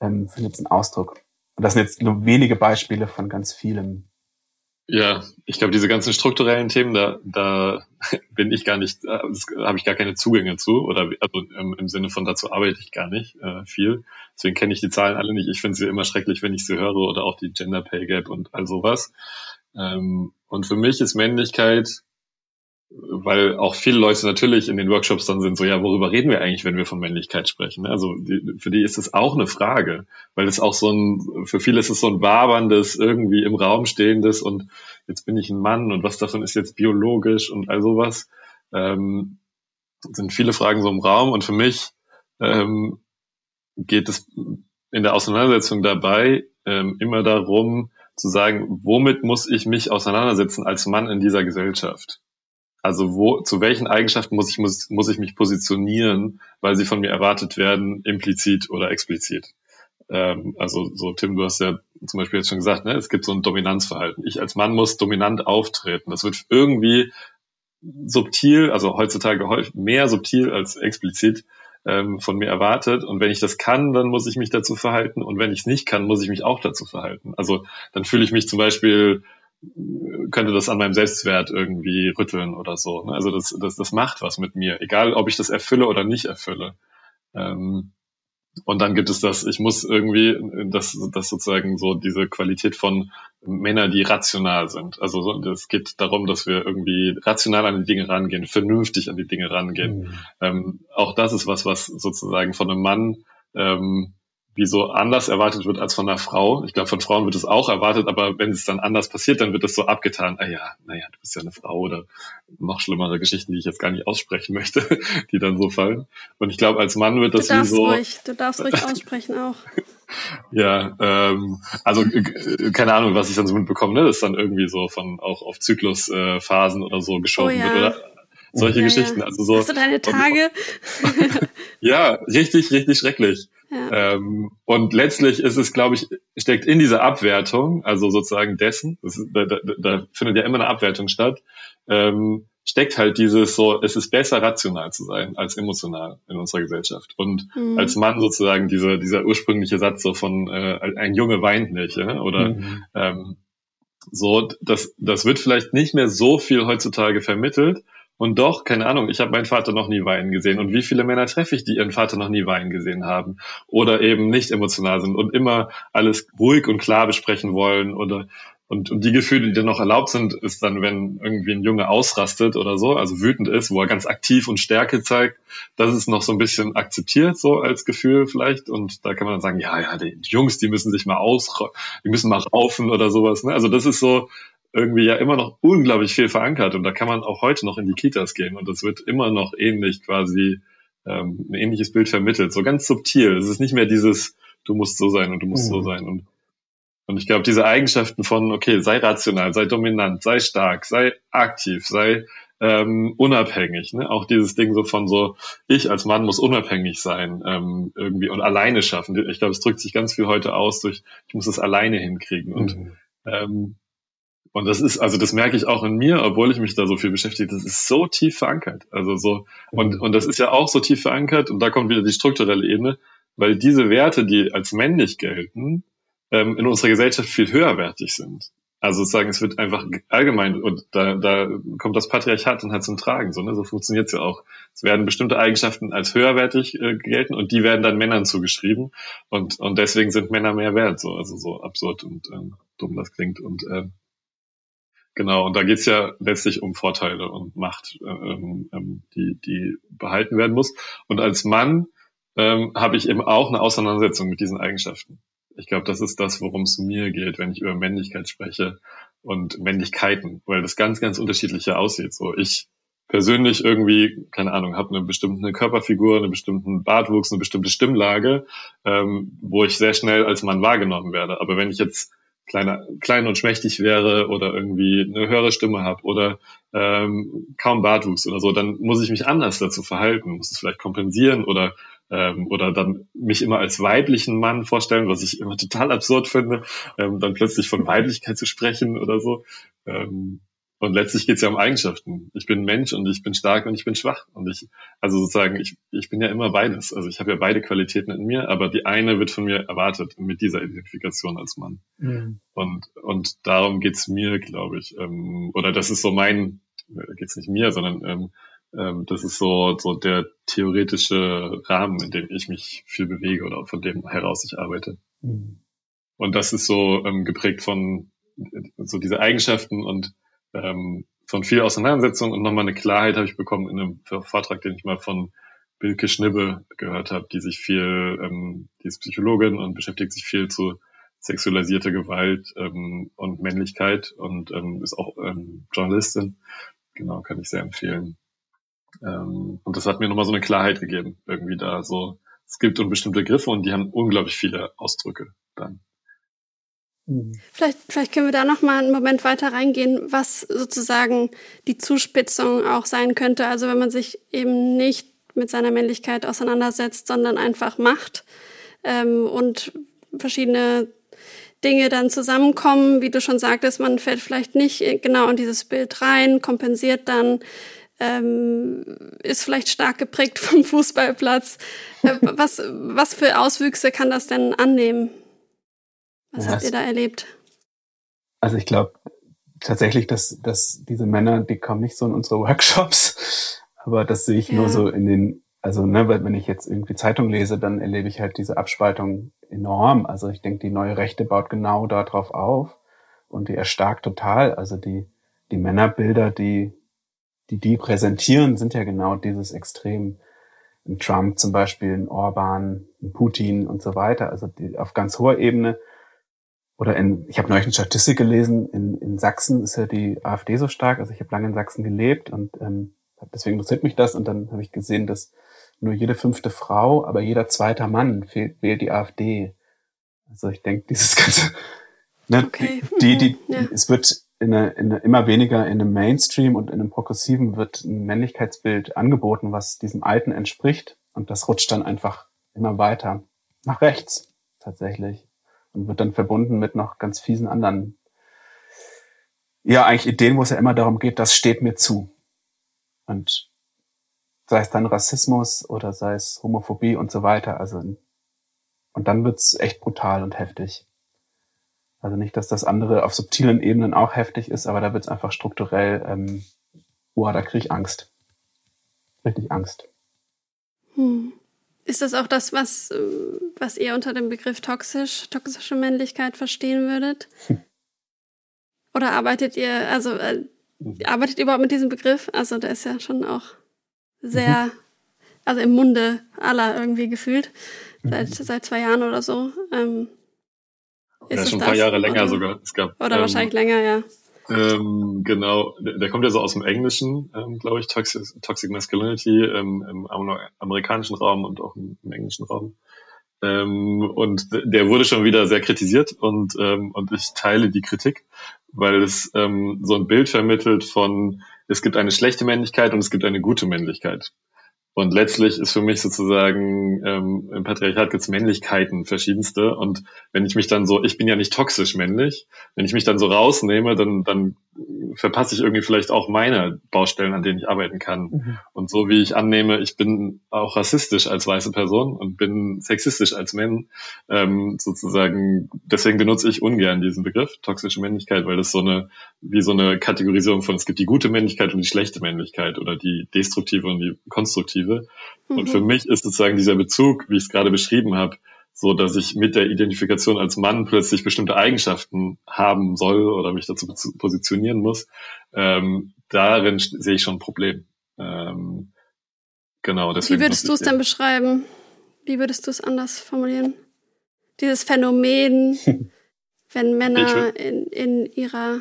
ähm, findet es einen Ausdruck. Und das sind jetzt nur wenige Beispiele von ganz vielem. Ja, ich glaube, diese ganzen strukturellen Themen, da, da bin ich gar nicht, äh, habe ich gar keine Zugänge zu oder also im, im, Sinne von dazu arbeite ich gar nicht äh, viel. Deswegen kenne ich die Zahlen alle nicht. Ich finde sie immer schrecklich, wenn ich sie höre oder auch die Gender Pay Gap und all sowas. Ähm, und für mich ist Männlichkeit weil auch viele Leute natürlich in den Workshops dann sind so, ja, worüber reden wir eigentlich, wenn wir von Männlichkeit sprechen? Also die, für die ist es auch eine Frage, weil es auch so ein, für viele ist es so ein waberndes, irgendwie im Raum stehendes und jetzt bin ich ein Mann und was davon ist jetzt biologisch und all sowas. Ähm, sind viele Fragen so im Raum und für mich ähm, geht es in der Auseinandersetzung dabei ähm, immer darum zu sagen, womit muss ich mich auseinandersetzen als Mann in dieser Gesellschaft? Also wo, zu welchen Eigenschaften muss ich, muss, muss ich mich positionieren, weil sie von mir erwartet werden, implizit oder explizit. Ähm, also so, Tim, du hast ja zum Beispiel jetzt schon gesagt, ne, es gibt so ein Dominanzverhalten. Ich als Mann muss dominant auftreten. Das wird irgendwie subtil, also heutzutage häufig mehr subtil als explizit ähm, von mir erwartet. Und wenn ich das kann, dann muss ich mich dazu verhalten. Und wenn ich es nicht kann, muss ich mich auch dazu verhalten. Also dann fühle ich mich zum Beispiel könnte das an meinem Selbstwert irgendwie rütteln oder so. Ne? Also das, das, das macht was mit mir, egal ob ich das erfülle oder nicht erfülle. Ähm, und dann gibt es das, ich muss irgendwie, das, das sozusagen so diese Qualität von Männern, die rational sind. Also es geht darum, dass wir irgendwie rational an die Dinge rangehen, vernünftig an die Dinge rangehen. Mhm. Ähm, auch das ist was, was sozusagen von einem Mann ähm, wie so anders erwartet wird als von einer Frau. Ich glaube, von Frauen wird es auch erwartet, aber wenn es dann anders passiert, dann wird es so abgetan. Ah ja, naja, du bist ja eine Frau oder noch schlimmere Geschichten, die ich jetzt gar nicht aussprechen möchte, die dann so fallen. Und ich glaube, als Mann wird das du darfst wie so. Ruhig, du darfst ruhig aussprechen auch. ja, ähm, also keine Ahnung, was ich dann so mitbekomme, ne? Das ist dann irgendwie so von auch auf Zyklusphasen äh, oder so geschoben oh, ja. wird oder solche ja, Geschichten. Ja. Also so. Hast du deine Tage? ja, richtig, richtig schrecklich. Ähm, und letztlich ist es, glaube ich, steckt in dieser Abwertung, also sozusagen dessen, ist, da, da, da, findet ja immer eine Abwertung statt, ähm, steckt halt dieses so, es ist besser rational zu sein als emotional in unserer Gesellschaft. Und mhm. als Mann sozusagen dieser, dieser ursprüngliche Satz so von äh, ein Junge weint nicht, ja? oder mhm. ähm, so, das, das wird vielleicht nicht mehr so viel heutzutage vermittelt. Und doch, keine Ahnung, ich habe meinen Vater noch nie weinen gesehen. Und wie viele Männer treffe ich, die ihren Vater noch nie weinen gesehen haben oder eben nicht emotional sind und immer alles ruhig und klar besprechen wollen oder und, und die Gefühle, die dann noch erlaubt sind, ist dann, wenn irgendwie ein Junge ausrastet oder so, also wütend ist, wo er ganz aktiv und Stärke zeigt, das ist noch so ein bisschen akzeptiert so als Gefühl vielleicht. Und da kann man dann sagen, ja, ja, die Jungs, die müssen sich mal aus, die müssen mal raufen oder sowas. Ne? Also das ist so irgendwie ja immer noch unglaublich viel verankert und da kann man auch heute noch in die Kitas gehen und das wird immer noch ähnlich quasi ähm, ein ähnliches Bild vermittelt, so ganz subtil. Es ist nicht mehr dieses, du musst so sein und du musst mhm. so sein und und ich glaube, diese Eigenschaften von, okay, sei rational, sei dominant, sei stark, sei aktiv, sei ähm, unabhängig. Ne? Auch dieses Ding so von so, ich als Mann muss unabhängig sein ähm, irgendwie und alleine schaffen. Ich glaube, es drückt sich ganz viel heute aus durch, ich muss es alleine hinkriegen. Und mhm. ähm, und das ist, also das merke ich auch in mir, obwohl ich mich da so viel beschäftige, das ist so tief verankert. Also so, und, und das ist ja auch so tief verankert, und da kommt wieder die strukturelle Ebene, weil diese Werte, die als männlich gelten, ähm, in unserer Gesellschaft viel höherwertig sind. Also sozusagen, es wird einfach allgemein, und da, da kommt das Patriarchat dann halt zum Tragen. So, ne? so funktioniert es ja auch. Es werden bestimmte Eigenschaften als höherwertig äh, gelten und die werden dann Männern zugeschrieben. Und, und deswegen sind Männer mehr wert. So, also so absurd und ähm, dumm das klingt. Und ähm, genau, und da geht's ja letztlich um Vorteile und Macht, ähm, ähm, die, die behalten werden muss. Und als Mann ähm, habe ich eben auch eine Auseinandersetzung mit diesen Eigenschaften. Ich glaube, das ist das, worum es mir geht, wenn ich über Männlichkeit spreche und Männlichkeiten, weil das ganz, ganz unterschiedliche aussieht. So, ich persönlich irgendwie, keine Ahnung, habe eine bestimmte Körperfigur, einen bestimmten Bartwuchs, eine bestimmte Stimmlage, ähm, wo ich sehr schnell als Mann wahrgenommen werde. Aber wenn ich jetzt kleiner, klein und schmächtig wäre oder irgendwie eine höhere Stimme habe oder ähm, kaum Bartwuchs oder so, dann muss ich mich anders dazu verhalten, muss es vielleicht kompensieren oder ähm, oder dann mich immer als weiblichen Mann vorstellen, was ich immer total absurd finde, ähm, dann plötzlich von Weiblichkeit zu sprechen oder so. Ähm, und letztlich geht es ja um Eigenschaften. Ich bin Mensch und ich bin stark und ich bin schwach. Und ich, also sozusagen, ich, ich bin ja immer beides. Also ich habe ja beide Qualitäten in mir, aber die eine wird von mir erwartet mit dieser Identifikation als Mann. Mhm. Und, und darum geht's mir, glaube ich. Ähm, oder das ist so mein, äh, geht's nicht mir, sondern ähm, ähm, das ist so, so der theoretische Rahmen, in dem ich mich viel bewege oder von dem heraus ich arbeite. Mhm. Und das ist so ähm, geprägt von so diese Eigenschaften und ähm, von viel Auseinandersetzung und nochmal eine Klarheit habe ich bekommen in einem Vortrag, den ich mal von Bilke Schnibbe gehört habe, die sich viel, ähm, die ist Psychologin und beschäftigt sich viel zu sexualisierter Gewalt ähm, und Männlichkeit und ähm, ist auch ähm, Journalistin. Genau, kann ich sehr empfehlen. Ähm, und das hat mir nochmal so eine Klarheit gegeben, irgendwie da so. Es gibt bestimmte Griffe und die haben unglaublich viele Ausdrücke dann. Mhm. Vielleicht, vielleicht können wir da noch mal einen Moment weiter reingehen, was sozusagen die Zuspitzung auch sein könnte. Also wenn man sich eben nicht mit seiner Männlichkeit auseinandersetzt, sondern einfach macht ähm, und verschiedene Dinge dann zusammenkommen, wie du schon sagtest, man fällt vielleicht nicht genau in dieses Bild rein, kompensiert dann, ähm, ist vielleicht stark geprägt vom Fußballplatz. Äh, was, was für Auswüchse kann das denn annehmen? Was ja, habt ihr da erlebt? Also ich glaube tatsächlich, dass, dass diese Männer, die kommen nicht so in unsere Workshops, aber das sehe ich ja. nur so in den, also ne, weil wenn ich jetzt irgendwie Zeitung lese, dann erlebe ich halt diese Abspaltung enorm. Also ich denke, die neue Rechte baut genau darauf auf und die erstarkt total. Also die, die Männerbilder, die, die die präsentieren, sind ja genau dieses Extrem. Ein Trump zum Beispiel, ein Orban, ein Putin und so weiter. Also die, auf ganz hoher Ebene oder in, ich habe neulich eine Statistik gelesen, in, in Sachsen ist ja die AfD so stark, also ich habe lange in Sachsen gelebt und ähm, deswegen interessiert mich das und dann habe ich gesehen, dass nur jede fünfte Frau, aber jeder zweite Mann wählt, wählt die AfD. Also ich denke, dieses ganze, ne, okay. die, die, die ja. es wird in eine, in eine, immer weniger in einem Mainstream und in einem Progressiven wird ein Männlichkeitsbild angeboten, was diesem Alten entspricht und das rutscht dann einfach immer weiter nach rechts tatsächlich und wird dann verbunden mit noch ganz fiesen anderen, ja, eigentlich Ideen, wo es ja immer darum geht, das steht mir zu. Und sei es dann Rassismus oder sei es Homophobie und so weiter. Also, und dann wird's echt brutal und heftig. Also nicht, dass das andere auf subtilen Ebenen auch heftig ist, aber da wird's einfach strukturell, ähm, boah, da krieg ich Angst. richtig Angst. Hm. Ist das auch das, was, äh, was ihr unter dem Begriff toxisch, toxische Männlichkeit verstehen würdet? Hm. Oder arbeitet ihr, also äh, arbeitet ihr überhaupt mit diesem Begriff? Also der ist ja schon auch sehr, mhm. also im Munde aller irgendwie gefühlt, seit, mhm. seit zwei Jahren oder so. Ähm, ist ja, schon ein paar Jahre länger oder, sogar. Es gab, oder ähm, wahrscheinlich länger, ja. Ähm, genau, der, kommt ja so aus dem Englischen, ähm, glaube ich, Toxic, Toxic Masculinity ähm, im amerikanischen Raum und auch im, im englischen Raum. Ähm, und der wurde schon wieder sehr kritisiert und, ähm, und ich teile die Kritik, weil es ähm, so ein Bild vermittelt von, es gibt eine schlechte Männlichkeit und es gibt eine gute Männlichkeit. Und letztlich ist für mich sozusagen, ähm, im Patriarchat gibt es Männlichkeiten, verschiedenste. Und wenn ich mich dann so, ich bin ja nicht toxisch männlich, wenn ich mich dann so rausnehme, dann, dann verpasse ich irgendwie vielleicht auch meine Baustellen, an denen ich arbeiten kann. Mhm. Und so wie ich annehme, ich bin auch rassistisch als weiße Person und bin sexistisch als Mann, ähm, sozusagen, deswegen benutze ich ungern diesen Begriff, toxische Männlichkeit, weil das so eine, wie so eine Kategorisierung von, es gibt die gute Männlichkeit und die schlechte Männlichkeit oder die destruktive und die konstruktive. Mhm. Und für mich ist sozusagen dieser Bezug, wie ich es gerade beschrieben habe, so dass ich mit der Identifikation als Mann plötzlich bestimmte Eigenschaften haben soll oder mich dazu positionieren muss, ähm, darin sehe ich schon ein Problem. Ähm, genau, deswegen. Wie würdest du es denn beschreiben? Wie würdest du es anders formulieren? Dieses Phänomen, wenn Männer in, in ihrer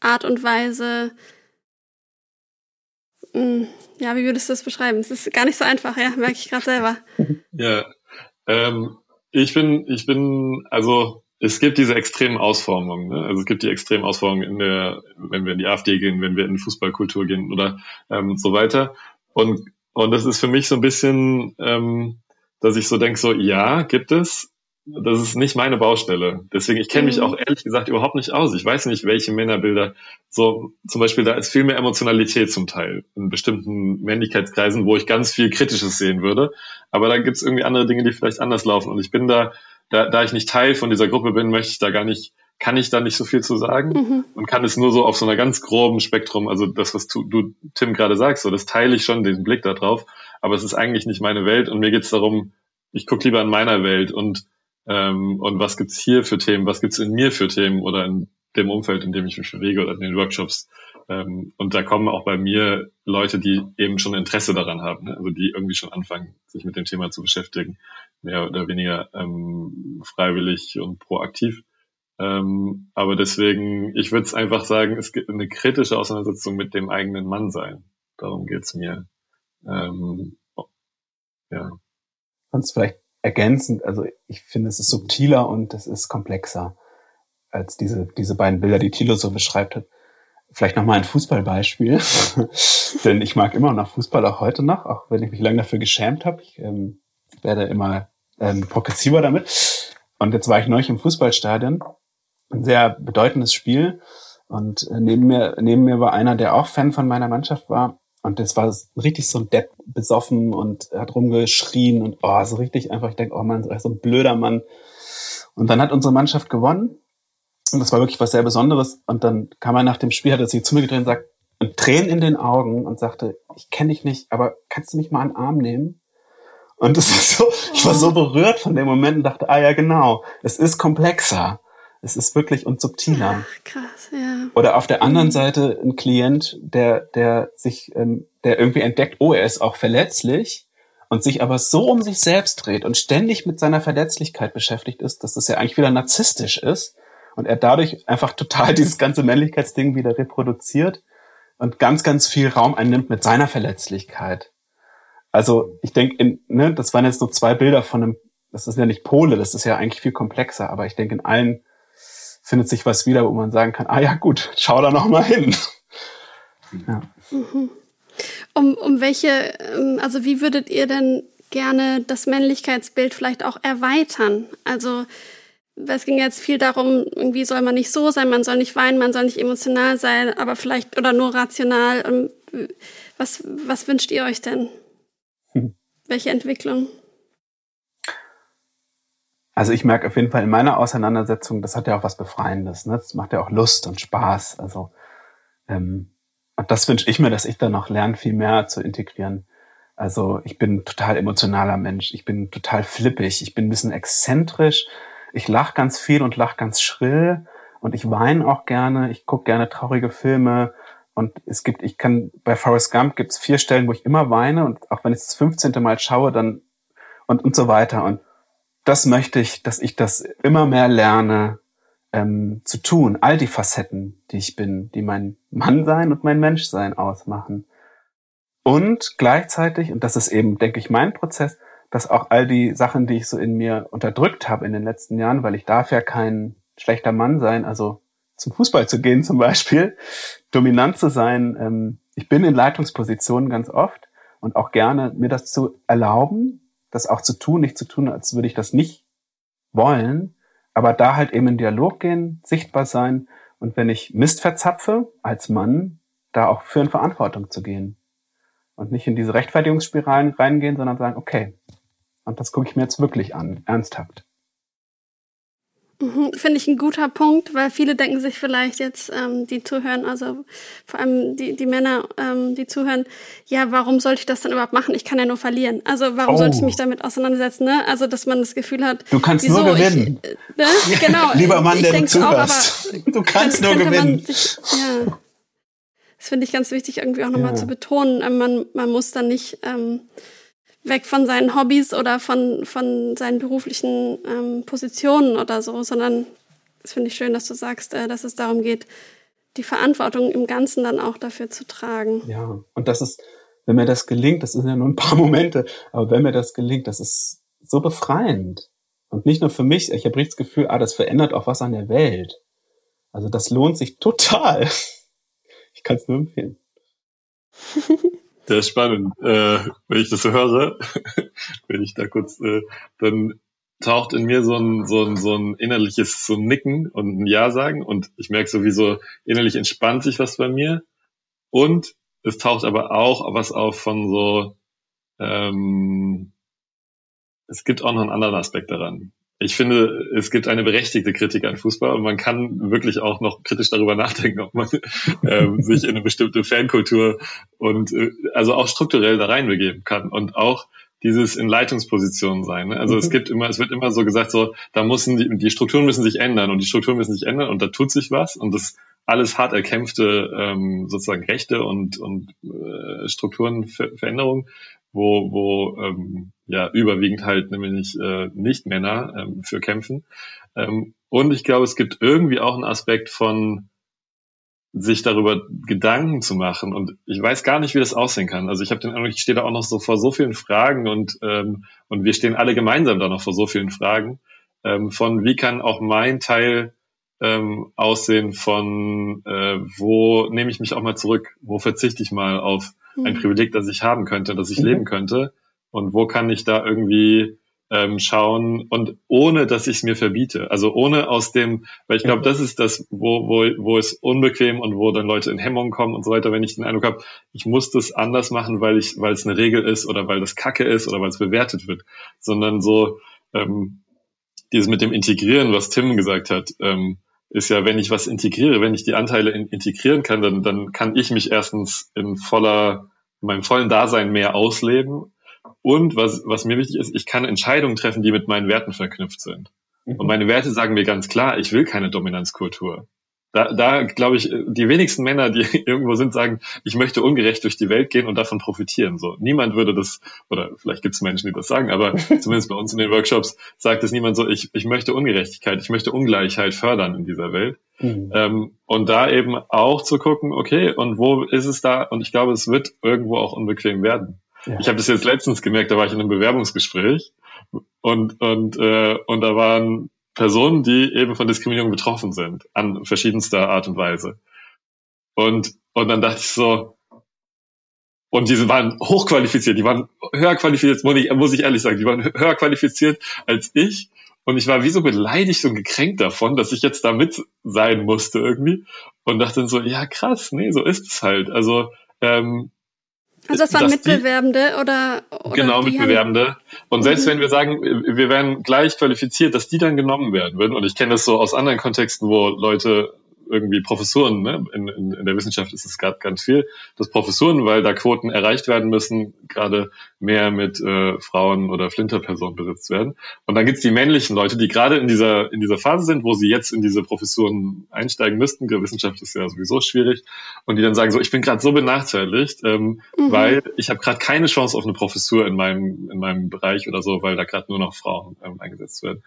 Art und Weise ja, wie würdest du das beschreiben? Es ist gar nicht so einfach, ja, merke ich gerade selber. Ja, ähm, ich bin, ich bin, also es gibt diese extremen Ausformungen. Ne? Also es gibt die extremen Ausformungen in der, wenn wir in die AfD gehen, wenn wir in die Fußballkultur gehen oder ähm, so weiter. Und und das ist für mich so ein bisschen, ähm, dass ich so denke, so ja, gibt es, das ist nicht meine Baustelle. Deswegen, ich kenne mich mhm. auch ehrlich gesagt überhaupt nicht aus. Ich weiß nicht, welche Männerbilder, so zum Beispiel, da ist viel mehr Emotionalität zum Teil in bestimmten Männlichkeitskreisen, wo ich ganz viel Kritisches sehen würde. Aber da gibt es irgendwie andere Dinge, die vielleicht anders laufen. Und ich bin da, da, da ich nicht Teil von dieser Gruppe bin, möchte ich da gar nicht, kann ich da nicht so viel zu sagen mhm. und kann es nur so auf so einer ganz groben Spektrum, also das, was du, du Tim, gerade sagst, so das teile ich schon, den Blick da drauf, aber es ist eigentlich nicht meine Welt und mir geht es darum, ich gucke lieber in meiner Welt und ähm, und was gibt's hier für Themen, was gibt's in mir für Themen oder in dem Umfeld, in dem ich mich bewege oder in den Workshops. Ähm, und da kommen auch bei mir Leute, die eben schon Interesse daran haben, ne? also die irgendwie schon anfangen, sich mit dem Thema zu beschäftigen, mehr oder weniger ähm, freiwillig und proaktiv. Ähm, aber deswegen, ich würde es einfach sagen, es gibt eine kritische Auseinandersetzung mit dem eigenen Mann sein. Darum geht's mir. Ähm, ja. Kannst vielleicht ergänzend, also ich finde, es ist subtiler und es ist komplexer als diese, diese beiden Bilder, die Thilo so beschreibt hat. Vielleicht nochmal ein Fußballbeispiel, denn ich mag immer noch Fußball, auch heute noch, auch wenn ich mich lange dafür geschämt habe. Ich ähm, werde immer ähm, progressiver damit. Und jetzt war ich neulich im Fußballstadion, ein sehr bedeutendes Spiel. Und äh, neben mir, neben mir war einer, der auch Fan von meiner Mannschaft war. Und das war richtig so ein Depp besoffen und hat rumgeschrien und oh, so richtig einfach, ich denke, oh Mann, so ein blöder Mann. Und dann hat unsere Mannschaft gewonnen. Und das war wirklich was sehr Besonderes. Und dann kam er nach dem Spiel, hat er sich zu mir gedreht und sagt, und Tränen in den Augen und sagte, ich kenne dich nicht, aber kannst du mich mal an den Arm nehmen? Und das war so, ich war so berührt von dem Moment und dachte, ah ja, genau, es ist komplexer. Es ist wirklich und subtiler. Ach, krass, ja. Oder auf der anderen Seite ein Klient, der, der sich, ähm, der irgendwie entdeckt, oh, er ist auch verletzlich und sich aber so um sich selbst dreht und ständig mit seiner Verletzlichkeit beschäftigt ist, dass das ja eigentlich wieder narzisstisch ist und er dadurch einfach total dieses ganze Männlichkeitsding wieder reproduziert und ganz, ganz viel Raum einnimmt mit seiner Verletzlichkeit. Also ich denke, ne, das waren jetzt nur zwei Bilder von einem, das ist ja nicht Pole, das ist ja eigentlich viel komplexer, aber ich denke, in allen findet sich was wieder, wo man sagen kann, ah ja gut, schau da noch mal hin. Ja. Mhm. Um, um welche, ähm, also wie würdet ihr denn gerne das Männlichkeitsbild vielleicht auch erweitern? Also es ging jetzt viel darum, irgendwie soll man nicht so sein, man soll nicht weinen, man soll nicht emotional sein, aber vielleicht oder nur rational. Ähm, was, was wünscht ihr euch denn? Hm. Welche Entwicklung? Also ich merke auf jeden Fall in meiner Auseinandersetzung, das hat ja auch was Befreiendes. Ne? Das macht ja auch Lust und Spaß. Also ähm, und das wünsche ich mir, dass ich dann noch lerne, viel mehr zu integrieren. Also ich bin total emotionaler Mensch, ich bin total flippig, ich bin ein bisschen exzentrisch, ich lache ganz viel und lache ganz schrill und ich weine auch gerne, ich gucke gerne traurige Filme und es gibt, ich kann, bei Forrest Gump gibt es vier Stellen, wo ich immer weine und auch wenn ich das 15. Mal schaue, dann und, und so weiter. Und das möchte ich, dass ich das immer mehr lerne ähm, zu tun. All die Facetten, die ich bin, die mein Mannsein und mein Menschsein ausmachen. Und gleichzeitig, und das ist eben, denke ich, mein Prozess, dass auch all die Sachen, die ich so in mir unterdrückt habe in den letzten Jahren, weil ich darf ja kein schlechter Mann sein, also zum Fußball zu gehen zum Beispiel, dominant zu sein. Ähm, ich bin in Leitungspositionen ganz oft und auch gerne mir das zu erlauben, das auch zu tun, nicht zu tun, als würde ich das nicht wollen, aber da halt eben in Dialog gehen, sichtbar sein und wenn ich Mist verzapfe als Mann, da auch für eine Verantwortung zu gehen und nicht in diese Rechtfertigungsspiralen reingehen, sondern sagen, okay, und das gucke ich mir jetzt wirklich an, ernsthaft. Mhm, Finde ich ein guter Punkt, weil viele denken sich vielleicht jetzt, ähm, die zuhören, also vor allem die, die Männer, ähm, die zuhören, ja, warum sollte ich das dann überhaupt machen? Ich kann ja nur verlieren. Also warum oh. sollte ich mich damit auseinandersetzen? Ne? Also dass man das Gefühl hat, du kannst wieso, nur gewinnen. Ich, äh, ne? Genau. Lieber Mann, der du zuhörst. Auch, du kannst nur gewinnen. Sich, ja. Das finde ich ganz wichtig, irgendwie auch nochmal ja. zu betonen. Ähm, man, man muss dann nicht ähm, weg von seinen Hobbys oder von, von seinen beruflichen ähm, Positionen oder so, sondern das finde ich schön, dass du sagst, äh, dass es darum geht, die Verantwortung im Ganzen dann auch dafür zu tragen. Ja, und das ist, wenn mir das gelingt, das sind ja nur ein paar Momente, aber wenn mir das gelingt, das ist so befreiend. Und nicht nur für mich, ich habe richtig das Gefühl, ah, das verändert auch was an der Welt. Also das lohnt sich total. Ich kann es nur empfehlen. Sehr spannend. Äh, wenn ich das so höre, wenn ich da kurz, äh, dann taucht in mir so ein, so ein, so ein innerliches so ein Nicken und ein Ja sagen und ich merke sowieso, innerlich entspannt sich was bei mir und es taucht aber auch was auf von so, ähm, es gibt auch noch einen anderen Aspekt daran ich finde, es gibt eine berechtigte Kritik an Fußball und man kann wirklich auch noch kritisch darüber nachdenken, ob man ähm, sich in eine bestimmte Fankultur und äh, also auch strukturell da reinbegeben kann und auch dieses in Leitungspositionen sein. Ne? Also mhm. es gibt immer, es wird immer so gesagt, so da müssen die, die Strukturen müssen sich ändern und die Strukturen müssen sich ändern und da tut sich was und das alles hart erkämpfte ähm, sozusagen Rechte und und äh, Strukturenveränderungen wo, wo ähm, ja überwiegend halt nämlich äh, nicht Männer ähm, für kämpfen. Ähm, und ich glaube, es gibt irgendwie auch einen Aspekt von sich darüber Gedanken zu machen. Und ich weiß gar nicht, wie das aussehen kann. Also ich habe den Eindruck, ich stehe da auch noch so vor so vielen Fragen und, ähm, und wir stehen alle gemeinsam da noch vor so vielen Fragen. Ähm, von wie kann auch mein Teil ähm, aussehen von äh, wo nehme ich mich auch mal zurück, wo verzichte ich mal auf ein mhm. Privileg, das ich haben könnte, das ich mhm. leben könnte und wo kann ich da irgendwie ähm, schauen und ohne, dass ich es mir verbiete. Also ohne aus dem, weil ich glaube, das ist das, wo, wo, wo es unbequem und wo dann Leute in Hemmungen kommen und so weiter, wenn ich den Eindruck habe, ich muss das anders machen, weil ich, weil es eine Regel ist oder weil das Kacke ist oder weil es bewertet wird, sondern so ähm, dieses mit dem Integrieren, was Tim gesagt hat, ähm, ist ja, wenn ich was integriere, wenn ich die Anteile in, integrieren kann, dann, dann kann ich mich erstens in voller, in meinem vollen Dasein mehr ausleben. Und was, was mir wichtig ist, ich kann Entscheidungen treffen, die mit meinen Werten verknüpft sind. Und mhm. meine Werte sagen mir ganz klar, ich will keine Dominanzkultur. Da, da glaube ich, die wenigsten Männer, die irgendwo sind, sagen, ich möchte ungerecht durch die Welt gehen und davon profitieren. So, niemand würde das, oder vielleicht gibt es Menschen, die das sagen, aber zumindest bei uns in den Workshops sagt es niemand so, ich, ich möchte Ungerechtigkeit, ich möchte Ungleichheit fördern in dieser Welt. Mhm. Ähm, und da eben auch zu gucken, okay, und wo ist es da? Und ich glaube, es wird irgendwo auch unbequem werden. Ja. Ich habe das jetzt letztens gemerkt, da war ich in einem Bewerbungsgespräch und und äh, und da waren Personen, die eben von Diskriminierung betroffen sind, an verschiedenster Art und Weise. Und, und dann dachte ich so, und diese waren hochqualifiziert, die waren höher qualifiziert, muss ich, muss ich ehrlich sagen, die waren höher qualifiziert als ich. Und ich war wie so beleidigt und gekränkt davon, dass ich jetzt da mit sein musste irgendwie. Und dachte dann so, ja krass, nee, so ist es halt. Also ähm, also das waren Mitbewerbende die, oder, oder Genau, Mitbewerbende. Und selbst mhm. wenn wir sagen, wir wären gleich qualifiziert, dass die dann genommen werden würden, und ich kenne das so aus anderen Kontexten, wo Leute irgendwie Professuren, ne? in, in, in der Wissenschaft ist es gerade ganz viel, dass Professuren, weil da Quoten erreicht werden müssen, gerade mehr mit äh, Frauen oder Flinterpersonen besetzt werden. Und dann gibt's die männlichen Leute, die gerade in dieser, in dieser Phase sind, wo sie jetzt in diese Professuren einsteigen müssten. Wissenschaft ist ja sowieso schwierig. Und die dann sagen so, ich bin gerade so benachteiligt, ähm, mhm. weil ich habe gerade keine Chance auf eine Professur in meinem, in meinem Bereich oder so, weil da gerade nur noch Frauen ähm, eingesetzt werden.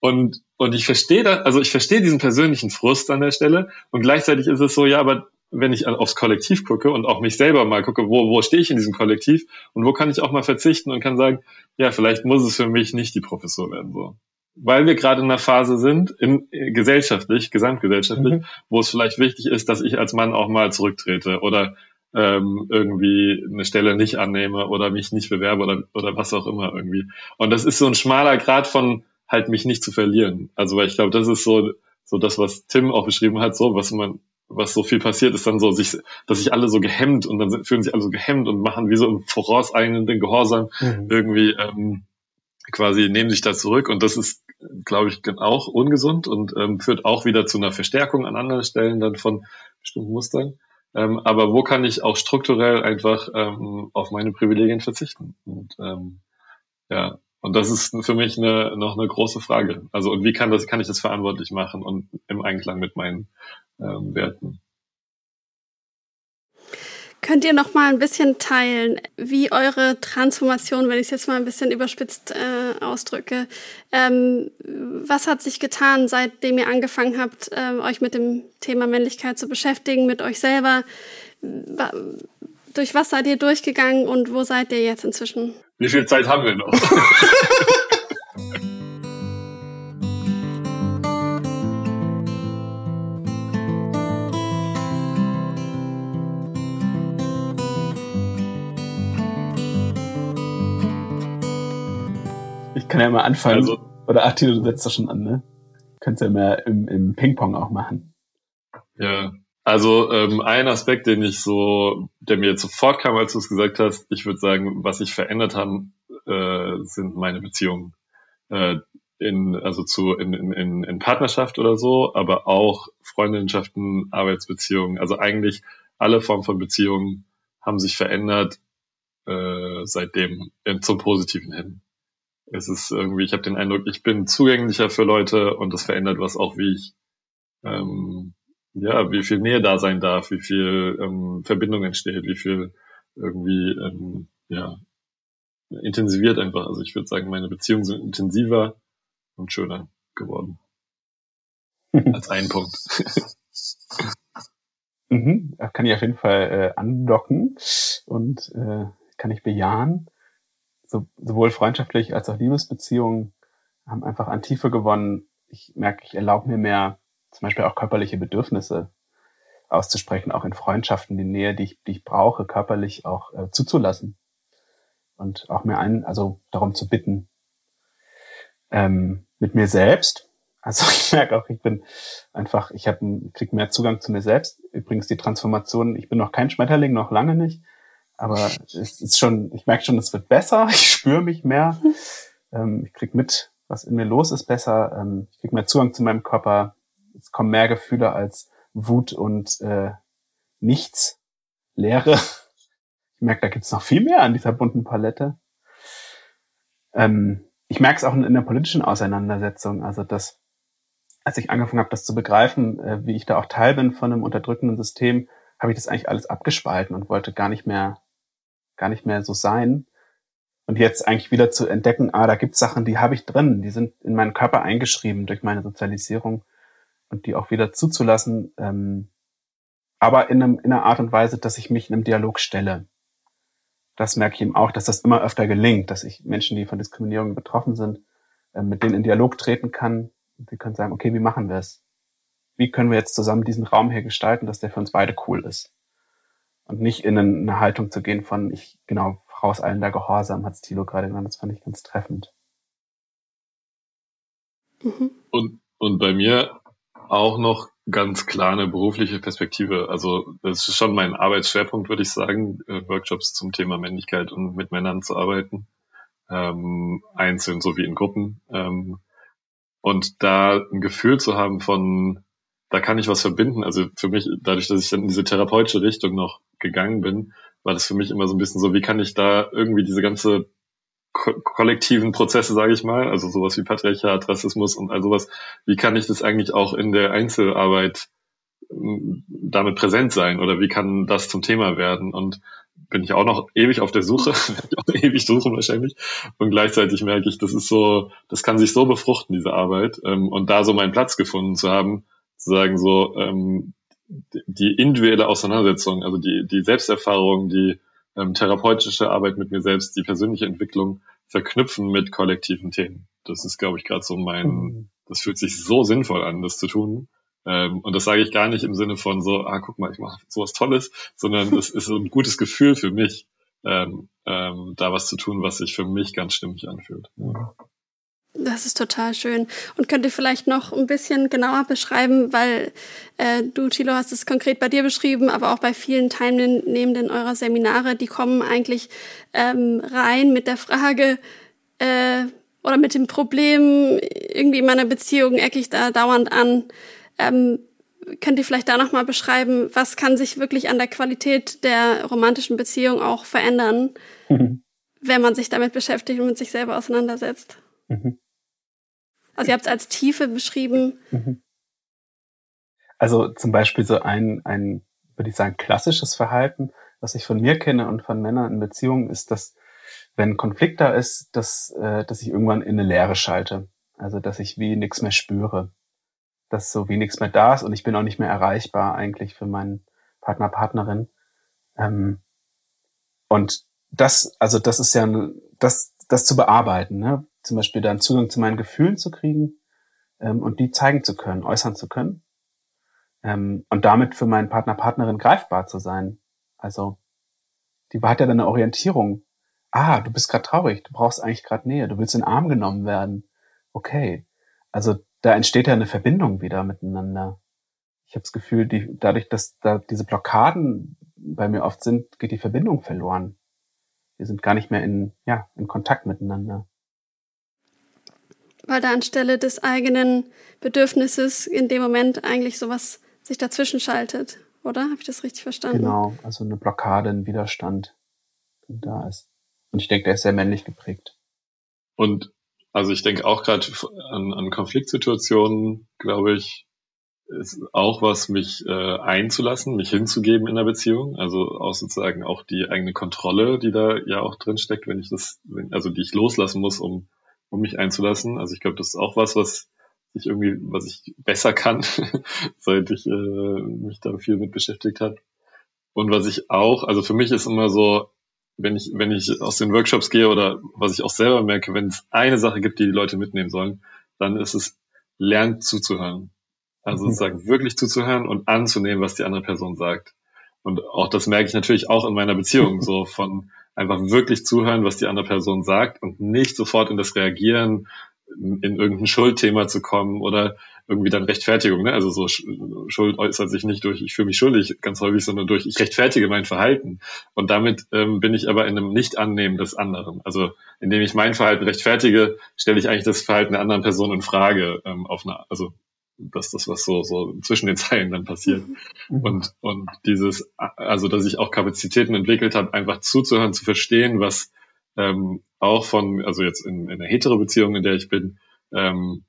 Und, und ich verstehe da, also ich verstehe diesen persönlichen Frust an der Stelle und gleichzeitig ist es so, ja, aber wenn ich aufs Kollektiv gucke und auch mich selber mal gucke, wo, wo stehe ich in diesem Kollektiv und wo kann ich auch mal verzichten und kann sagen, ja, vielleicht muss es für mich nicht die Professur werden, so. Weil wir gerade in einer Phase sind, in, gesellschaftlich, gesamtgesellschaftlich, mhm. wo es vielleicht wichtig ist, dass ich als Mann auch mal zurücktrete oder ähm, irgendwie eine Stelle nicht annehme oder mich nicht bewerbe oder, oder was auch immer irgendwie. Und das ist so ein schmaler Grad von, halt mich nicht zu verlieren. Also weil ich glaube, das ist so so das, was Tim auch beschrieben hat, so was man was so viel passiert, ist dann so, sich, dass sich alle so gehemmt und dann fühlen sich alle so gehemmt und machen wie so im vorauseilenden Gehorsam mhm. irgendwie ähm, quasi nehmen sich da zurück und das ist, glaube ich, auch ungesund und ähm, führt auch wieder zu einer Verstärkung an anderen Stellen dann von bestimmten Mustern. Ähm, aber wo kann ich auch strukturell einfach ähm, auf meine Privilegien verzichten? Und ähm, ja, und das ist für mich eine, noch eine große Frage. Also, und wie kann das, kann ich das verantwortlich machen und im Einklang mit meinen ähm, Werten? Könnt ihr noch mal ein bisschen teilen, wie eure Transformation, wenn ich es jetzt mal ein bisschen überspitzt äh, ausdrücke, ähm, was hat sich getan, seitdem ihr angefangen habt, äh, euch mit dem Thema Männlichkeit zu beschäftigen, mit euch selber? Durch was seid ihr durchgegangen und wo seid ihr jetzt inzwischen? Wie viel Zeit haben wir noch? ich kann ja mal anfangen. Also, Oder Attila, du setzt das schon an, ne? Könntest ja mehr im, im Ping-Pong auch machen. Ja, also ähm, ein Aspekt, den ich so, der mir jetzt sofort kam, als du es gesagt hast, ich würde sagen, was sich verändert haben, äh, sind meine Beziehungen. Äh, in, also zu in, in, in Partnerschaft oder so, aber auch Freundschaften, Arbeitsbeziehungen. Also eigentlich alle Formen von Beziehungen haben sich verändert äh, seitdem äh, zum Positiven hin. Es ist irgendwie, ich habe den Eindruck, ich bin zugänglicher für Leute und das verändert was auch, wie ich ähm, ja, wie viel Nähe da sein darf, wie viel ähm, Verbindung entsteht, wie viel irgendwie ähm, ja intensiviert einfach. Also ich würde sagen, meine Beziehungen sind intensiver und schöner geworden. Als ein Punkt. mhm, kann ich auf jeden Fall äh, andocken und äh, kann ich bejahen. So, sowohl freundschaftlich als auch Liebesbeziehungen haben einfach an Tiefe gewonnen. Ich merke, ich erlaube mir mehr zum Beispiel auch körperliche Bedürfnisse auszusprechen, auch in Freundschaften, die Nähe, die ich, die ich brauche, körperlich auch äh, zuzulassen und auch mir einen, also darum zu bitten, ähm, mit mir selbst. Also ich merke auch, ich bin einfach, ich habe, krieg mehr Zugang zu mir selbst. Übrigens die Transformation, ich bin noch kein Schmetterling, noch lange nicht, aber es ist schon, ich merke schon, es wird besser. Ich spüre mich mehr. Ähm, ich krieg mit, was in mir los ist, besser. Ähm, ich krieg mehr Zugang zu meinem Körper kommen mehr Gefühle als Wut und äh, nichts, Leere. Ich merke, da gibt's noch viel mehr an dieser bunten Palette. Ähm, ich merke es auch in, in der politischen Auseinandersetzung, also dass, als ich angefangen habe, das zu begreifen, äh, wie ich da auch Teil bin von einem unterdrückenden System, habe ich das eigentlich alles abgespalten und wollte gar nicht mehr, gar nicht mehr so sein. Und jetzt eigentlich wieder zu entdecken, ah, da gibt's Sachen, die habe ich drin, die sind in meinen Körper eingeschrieben durch meine Sozialisierung und die auch wieder zuzulassen, ähm, aber in, einem, in einer Art und Weise, dass ich mich in einem Dialog stelle. Das merke ich eben auch, dass das immer öfter gelingt, dass ich Menschen, die von Diskriminierung betroffen sind, äh, mit denen in Dialog treten kann. Und die können sagen, okay, wie machen wir es? Wie können wir jetzt zusammen diesen Raum hier gestalten, dass der für uns beide cool ist? Und nicht in eine Haltung zu gehen von, ich, genau, vorauseilender Gehorsam, hat Stilo gerade genannt, das fand ich ganz treffend. Mhm. Und, und bei mir auch noch ganz klar eine berufliche Perspektive. Also das ist schon mein Arbeitsschwerpunkt, würde ich sagen, äh, Workshops zum Thema Männlichkeit und mit Männern zu arbeiten, ähm, einzeln sowie in Gruppen. Ähm, und da ein Gefühl zu haben von, da kann ich was verbinden. Also für mich, dadurch, dass ich dann in diese therapeutische Richtung noch gegangen bin, war das für mich immer so ein bisschen so, wie kann ich da irgendwie diese ganze ko kollektiven Prozesse, sage ich mal, also sowas wie Patriarchat, Rassismus und all sowas, wie kann ich das eigentlich auch in der Einzelarbeit hm, damit präsent sein oder wie kann das zum Thema werden? Und bin ich auch noch ewig auf der Suche, auch ewig suchen wahrscheinlich. Und gleichzeitig merke ich, das ist so, das kann sich so befruchten, diese Arbeit. Ähm, und da so meinen Platz gefunden zu haben, zu sagen, so ähm, die individuelle Auseinandersetzung, also die, die Selbsterfahrung, die ähm, therapeutische Arbeit mit mir selbst, die persönliche Entwicklung verknüpfen mit kollektiven Themen. Das ist, glaube ich, gerade so mein, mhm. das fühlt sich so sinnvoll an, das zu tun. Ähm, und das sage ich gar nicht im Sinne von so, ah, guck mal, ich mache sowas Tolles, sondern es ist so ein gutes Gefühl für mich, ähm, ähm, da was zu tun, was sich für mich ganz stimmig anfühlt. Ja. Das ist total schön. Und könnt ihr vielleicht noch ein bisschen genauer beschreiben, weil äh, du, Thilo, hast es konkret bei dir beschrieben, aber auch bei vielen Teilnehmenden eurer Seminare, die kommen eigentlich ähm, rein mit der Frage äh, oder mit dem Problem, irgendwie in meiner Beziehung ecke ich da dauernd an. Ähm, könnt ihr vielleicht da nochmal beschreiben, was kann sich wirklich an der Qualität der romantischen Beziehung auch verändern, mhm. wenn man sich damit beschäftigt und mit sich selber auseinandersetzt? Mhm. Also ihr habt es als Tiefe beschrieben. Mhm. Also zum Beispiel so ein, ein, würde ich sagen, klassisches Verhalten, was ich von mir kenne und von Männern in Beziehungen, ist, dass wenn Konflikt da ist, dass, äh, dass ich irgendwann in eine Leere schalte. Also dass ich wie nichts mehr spüre. Dass so wie nichts mehr da ist und ich bin auch nicht mehr erreichbar eigentlich für meinen Partner, Partnerin. Ähm, und das, also das ist ja das, das zu bearbeiten, ne? Zum Beispiel dann Zugang zu meinen Gefühlen zu kriegen ähm, und die zeigen zu können, äußern zu können ähm, und damit für meinen Partner, Partnerin greifbar zu sein. Also die hat ja dann eine Orientierung. Ah, du bist gerade traurig, du brauchst eigentlich gerade Nähe, du willst in den Arm genommen werden. Okay. Also da entsteht ja eine Verbindung wieder miteinander. Ich habe das Gefühl, die, dadurch, dass da diese Blockaden bei mir oft sind, geht die Verbindung verloren. Wir sind gar nicht mehr in, ja, in Kontakt miteinander weil da anstelle des eigenen Bedürfnisses in dem Moment eigentlich sowas sich dazwischen schaltet, oder? Habe ich das richtig verstanden? Genau, also eine Blockade, ein Widerstand da ist. Und ich denke, der ist sehr männlich geprägt. Und also ich denke auch gerade an, an Konfliktsituationen, glaube ich, ist auch was, mich äh, einzulassen, mich hinzugeben in der Beziehung. Also auch sozusagen auch die eigene Kontrolle, die da ja auch drin steckt, wenn ich das, also die ich loslassen muss, um um mich einzulassen. Also ich glaube, das ist auch was, was ich irgendwie, was ich besser kann, seit ich äh, mich da viel mit beschäftigt habe. Und was ich auch, also für mich ist immer so, wenn ich, wenn ich aus den Workshops gehe oder was ich auch selber merke, wenn es eine Sache gibt, die die Leute mitnehmen sollen, dann ist es lernt zuzuhören. Also mhm. sozusagen wirklich zuzuhören und anzunehmen, was die andere Person sagt. Und auch das merke ich natürlich auch in meiner Beziehung, so von einfach wirklich zuhören, was die andere Person sagt und nicht sofort in das Reagieren, in irgendein Schuldthema zu kommen oder irgendwie dann Rechtfertigung. Ne? Also so Schuld äußert sich nicht durch, ich fühle mich schuldig ganz häufig, sondern durch, ich rechtfertige mein Verhalten. Und damit ähm, bin ich aber in einem Nicht-Annehmen des anderen. Also indem ich mein Verhalten rechtfertige, stelle ich eigentlich das Verhalten der anderen Person in Frage ähm, auf eine, also dass das was so so zwischen den Zeilen dann passiert. Mhm. und und dieses also dass ich auch Kapazitäten entwickelt habe einfach zuzuhören zu verstehen was ähm, auch von also jetzt in, in einer hetero Beziehung in der ich bin ähm,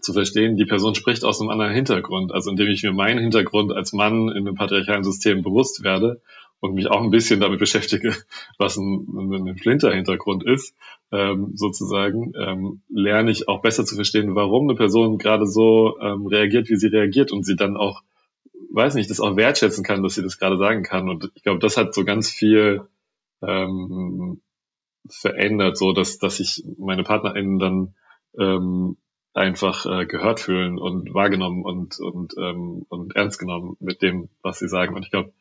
zu verstehen die Person spricht aus einem anderen Hintergrund. Also indem ich mir meinen Hintergrund als Mann in einem patriarchalen System bewusst werde und mich auch ein bisschen damit beschäftige, was ein, ein Flinter-Hintergrund ist, ähm, sozusagen, ähm, lerne ich auch besser zu verstehen, warum eine Person gerade so ähm, reagiert, wie sie reagiert und sie dann auch, weiß nicht, das auch wertschätzen kann, dass sie das gerade sagen kann. Und ich glaube, das hat so ganz viel ähm, verändert, so dass, dass sich meine PartnerInnen dann ähm, einfach äh, gehört fühlen und wahrgenommen und und ähm, und ernst genommen mit dem, was sie sagen. Und ich glaube,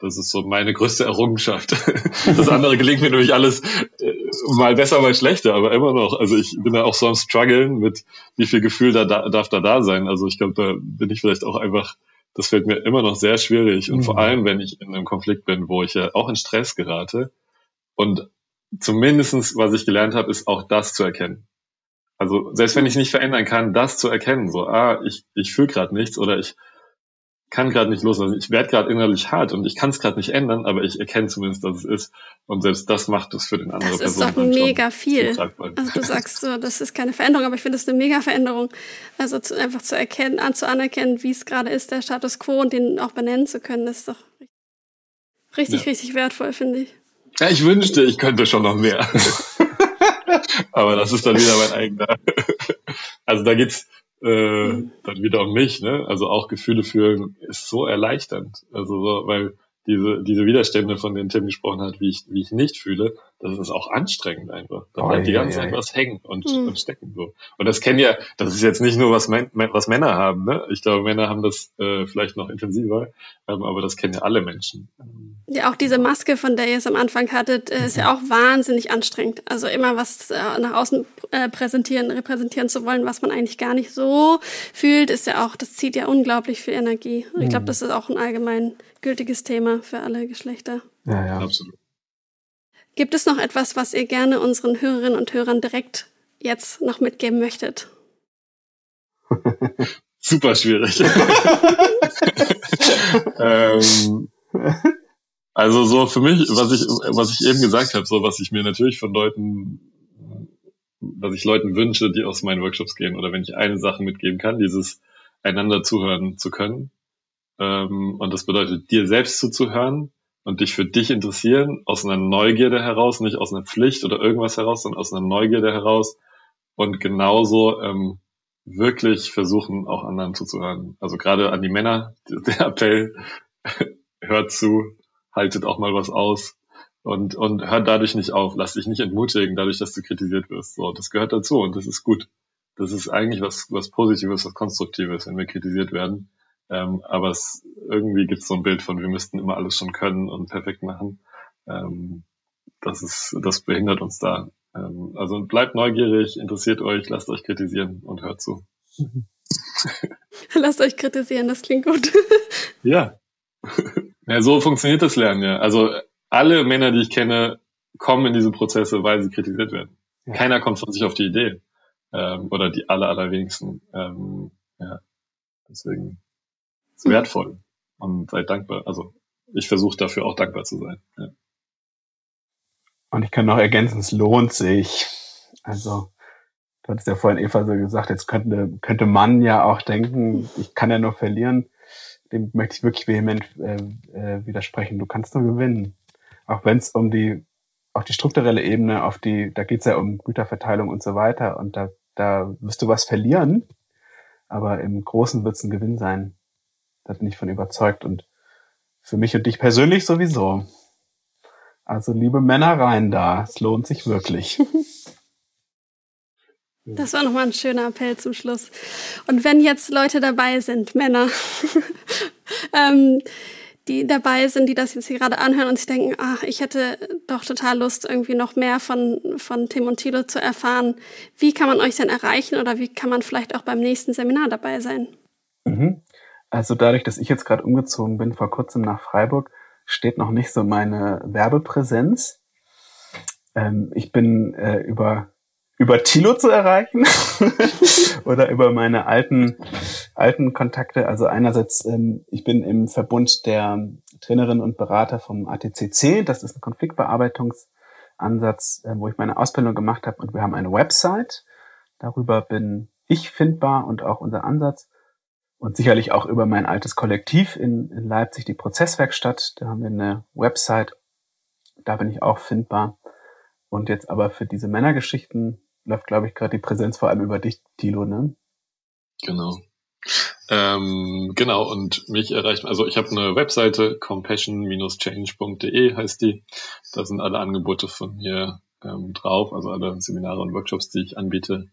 das ist so meine größte Errungenschaft. Das andere gelingt mir nämlich alles äh, mal besser, mal schlechter, aber immer noch. Also ich bin da auch so am struggeln mit, wie viel Gefühl da, da darf da da sein. Also ich glaube, da bin ich vielleicht auch einfach, das fällt mir immer noch sehr schwierig. Und mhm. vor allem, wenn ich in einem Konflikt bin, wo ich ja auch in Stress gerate. Und zumindestens, was ich gelernt habe, ist auch das zu erkennen. Also selbst wenn ich nicht verändern kann, das zu erkennen, so, ah, ich, ich fühle gerade nichts oder ich kann gerade nicht loslassen. Ich werde gerade innerlich hart und ich kann es gerade nicht ändern, aber ich erkenne zumindest, dass es ist. Und selbst das macht es für den anderen Person. Das ist doch mega viel. Also du sagst so, das ist keine Veränderung, aber ich finde es eine mega Veränderung. Also zu, einfach zu erkennen, an, zu anerkennen, wie es gerade ist, der Status quo und den auch benennen zu können, ist doch richtig, ja. richtig wertvoll, finde ich. Ja, ich wünschte, ich könnte schon noch mehr. aber das ist dann wieder mein eigener. also da geht's äh, mhm. dann wieder um mich, ne? Also auch Gefühle fühlen ist so erleichternd. Also so, weil diese, diese Widerstände, von denen Tim gesprochen hat, wie ich, wie ich nicht fühle, das ist auch anstrengend einfach. Da bleibt oh, die ganze ja, Zeit ja. was hängen und, mhm. und stecken so. Und das kennen ja, das ist jetzt nicht nur was, was Männer haben, ne? Ich glaube, Männer haben das äh, vielleicht noch intensiver, ähm, aber das kennen ja alle Menschen. Ja, auch diese Maske, von der ihr es am Anfang hattet, äh, ist ja auch wahnsinnig anstrengend. Also immer was äh, nach außen äh, präsentieren, repräsentieren zu wollen, was man eigentlich gar nicht so fühlt, ist ja auch, das zieht ja unglaublich viel Energie. Und ich glaube, mhm. das ist auch ein allgemein gültiges Thema für alle Geschlechter. Ja, ja. Absolut. Gibt es noch etwas, was ihr gerne unseren Hörerinnen und Hörern direkt jetzt noch mitgeben möchtet? Super schwierig. ähm, also so für mich, was ich, was ich eben gesagt habe, so was ich mir natürlich von Leuten, was ich Leuten wünsche, die aus meinen Workshops gehen, oder wenn ich eine Sache mitgeben kann, dieses einander zuhören zu können. Ähm, und das bedeutet, dir selbst zuzuhören, und dich für dich interessieren, aus einer Neugierde heraus, nicht aus einer Pflicht oder irgendwas heraus, sondern aus einer Neugierde heraus und genauso ähm, wirklich versuchen, auch anderen zuzuhören. Also gerade an die Männer, der Appell, hört zu, haltet auch mal was aus und, und hört dadurch nicht auf, lass dich nicht entmutigen, dadurch, dass du kritisiert wirst. So, das gehört dazu und das ist gut. Das ist eigentlich was, was Positives, was Konstruktives, wenn wir kritisiert werden. Ähm, aber es, irgendwie gibt es so ein Bild von, wir müssten immer alles schon können und perfekt machen. Ähm, das ist, das behindert uns da. Ähm, also bleibt neugierig, interessiert euch, lasst euch kritisieren und hört zu. lasst euch kritisieren, das klingt gut. ja. ja. So funktioniert das Lernen ja. Also alle Männer, die ich kenne, kommen in diese Prozesse, weil sie kritisiert werden. Ja. Keiner kommt von sich auf die Idee. Ähm, oder die aller, allerwenigsten. Ähm, ja. Deswegen ist wertvoll und seid dankbar. Also ich versuche dafür auch dankbar zu sein. Ja. Und ich kann noch ergänzen, es lohnt sich. Also, du hattest ja vorhin Eva so gesagt, jetzt könnte, könnte man ja auch denken, ich kann ja nur verlieren. Dem möchte ich wirklich vehement äh, äh, widersprechen. Du kannst nur gewinnen. Auch wenn es um die, auf die strukturelle Ebene, auf die, da geht's ja um Güterverteilung und so weiter. Und da, da wirst du was verlieren, aber im Großen wird's ein Gewinn sein. Da bin ich von überzeugt und für mich und dich persönlich sowieso. Also liebe Männer rein da, es lohnt sich wirklich. Das war nochmal ein schöner Appell zum Schluss. Und wenn jetzt Leute dabei sind, Männer, ähm, die dabei sind, die das jetzt hier gerade anhören und sich denken, ach, ich hätte doch total Lust, irgendwie noch mehr von, von Tim und Thilo zu erfahren. Wie kann man euch denn erreichen oder wie kann man vielleicht auch beim nächsten Seminar dabei sein? Mhm. Also dadurch, dass ich jetzt gerade umgezogen bin vor kurzem nach Freiburg, steht noch nicht so meine Werbepräsenz. Ähm, ich bin äh, über über Tilo zu erreichen oder über meine alten alten Kontakte. Also einerseits, ähm, ich bin im Verbund der Trainerinnen und Berater vom ATCC. Das ist ein Konfliktbearbeitungsansatz, äh, wo ich meine Ausbildung gemacht habe. Und wir haben eine Website. Darüber bin ich findbar und auch unser Ansatz und sicherlich auch über mein altes Kollektiv in, in Leipzig, die Prozesswerkstatt. Da haben wir eine Website, da bin ich auch findbar. Und jetzt aber für diese Männergeschichten läuft, glaube ich, gerade die Präsenz vor allem über dich, Tilo, ne? Genau. Ähm, genau, und mich erreicht, also ich habe eine Webseite, compassion-change.de heißt die. Da sind alle Angebote von mir ähm, drauf, also alle Seminare und Workshops, die ich anbiete.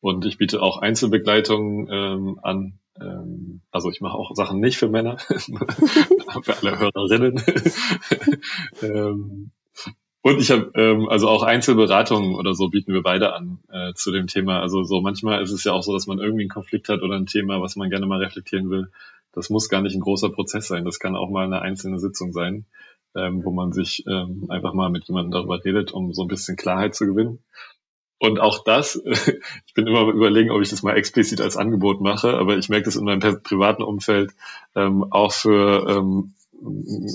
Und ich biete auch Einzelbegleitung ähm, an. Ähm, also ich mache auch Sachen nicht für Männer, für alle Hörerinnen. ähm, und ich habe ähm, also auch Einzelberatungen oder so bieten wir beide an äh, zu dem Thema. Also so manchmal ist es ja auch so, dass man irgendwie einen Konflikt hat oder ein Thema, was man gerne mal reflektieren will. Das muss gar nicht ein großer Prozess sein. Das kann auch mal eine einzelne Sitzung sein, ähm, wo man sich ähm, einfach mal mit jemandem darüber redet, um so ein bisschen Klarheit zu gewinnen. Und auch das, ich bin immer überlegen, ob ich das mal explizit als Angebot mache, aber ich merke das in meinem privaten Umfeld ähm, auch für ähm,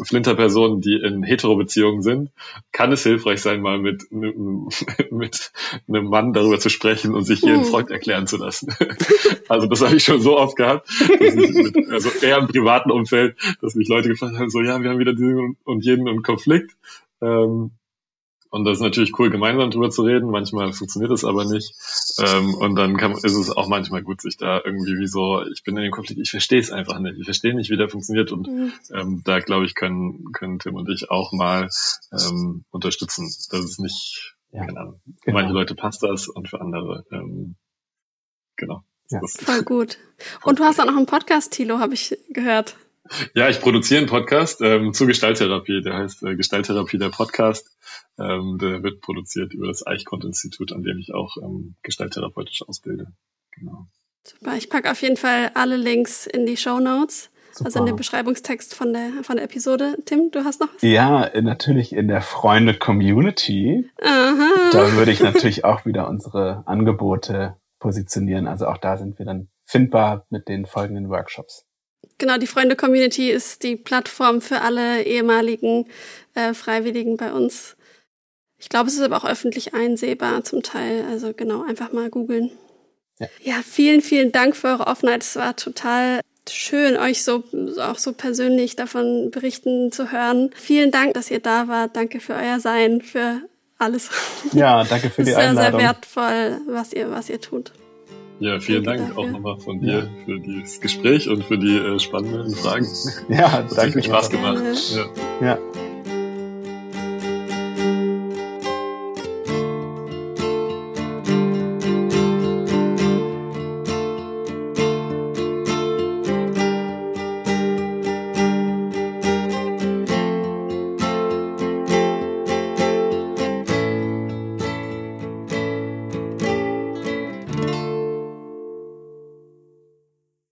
Flinterpersonen, die in Hetero-Beziehungen sind, kann es hilfreich sein, mal mit, mit einem Mann darüber zu sprechen und sich ihren hm. Freund erklären zu lassen. Also das habe ich schon so oft gehabt, mit, also eher im privaten Umfeld, dass mich Leute gefragt haben, so ja, wir haben wieder diesen und jeden einen Konflikt. Ähm, und das ist natürlich cool, gemeinsam drüber zu reden. Manchmal funktioniert es aber nicht. Ähm, und dann kann, ist es auch manchmal gut, sich da irgendwie wie so, ich bin in dem Konflikt, ich verstehe es einfach nicht. Ich verstehe nicht, wie der funktioniert. Und mhm. ähm, da, glaube ich, können, können Tim und ich auch mal ähm, unterstützen. Das ist nicht, ja. keine Ahnung. Für genau. manche Leute passt das und für andere, ähm, genau. Ja. Voll gut. Und du hast auch noch einen Podcast, Thilo, habe ich gehört. Ja, ich produziere einen Podcast ähm, zu Gestalttherapie. Der heißt äh, Gestalttherapie, der Podcast. Ähm, der wird produziert über das Eichkont-Institut, an dem ich auch ähm, gestalttherapeutisch ausbilde. Genau. Super. Ich packe auf jeden Fall alle Links in die Show Notes. Super. Also in den Beschreibungstext von der, von der Episode. Tim, du hast noch was? Ja, natürlich in der Freunde-Community. Aha. Da würde ich natürlich auch wieder unsere Angebote positionieren. Also auch da sind wir dann findbar mit den folgenden Workshops. Genau, die Freunde-Community ist die Plattform für alle ehemaligen äh, Freiwilligen bei uns. Ich glaube, es ist aber auch öffentlich einsehbar zum Teil. Also genau, einfach mal googeln. Ja. ja, vielen, vielen Dank für eure Offenheit. Es war total schön, euch so auch so persönlich davon berichten zu hören. Vielen Dank, dass ihr da wart. Danke für euer Sein, für alles. Ja, danke für die Einladung. Sehr, sehr wertvoll, was ihr, was ihr tut. Ja, vielen danke Dank dafür. auch nochmal von dir ja. für dieses Gespräch und für die äh, spannenden Fragen. Ja, danke. Hat Spaß gemacht. Ja. ja.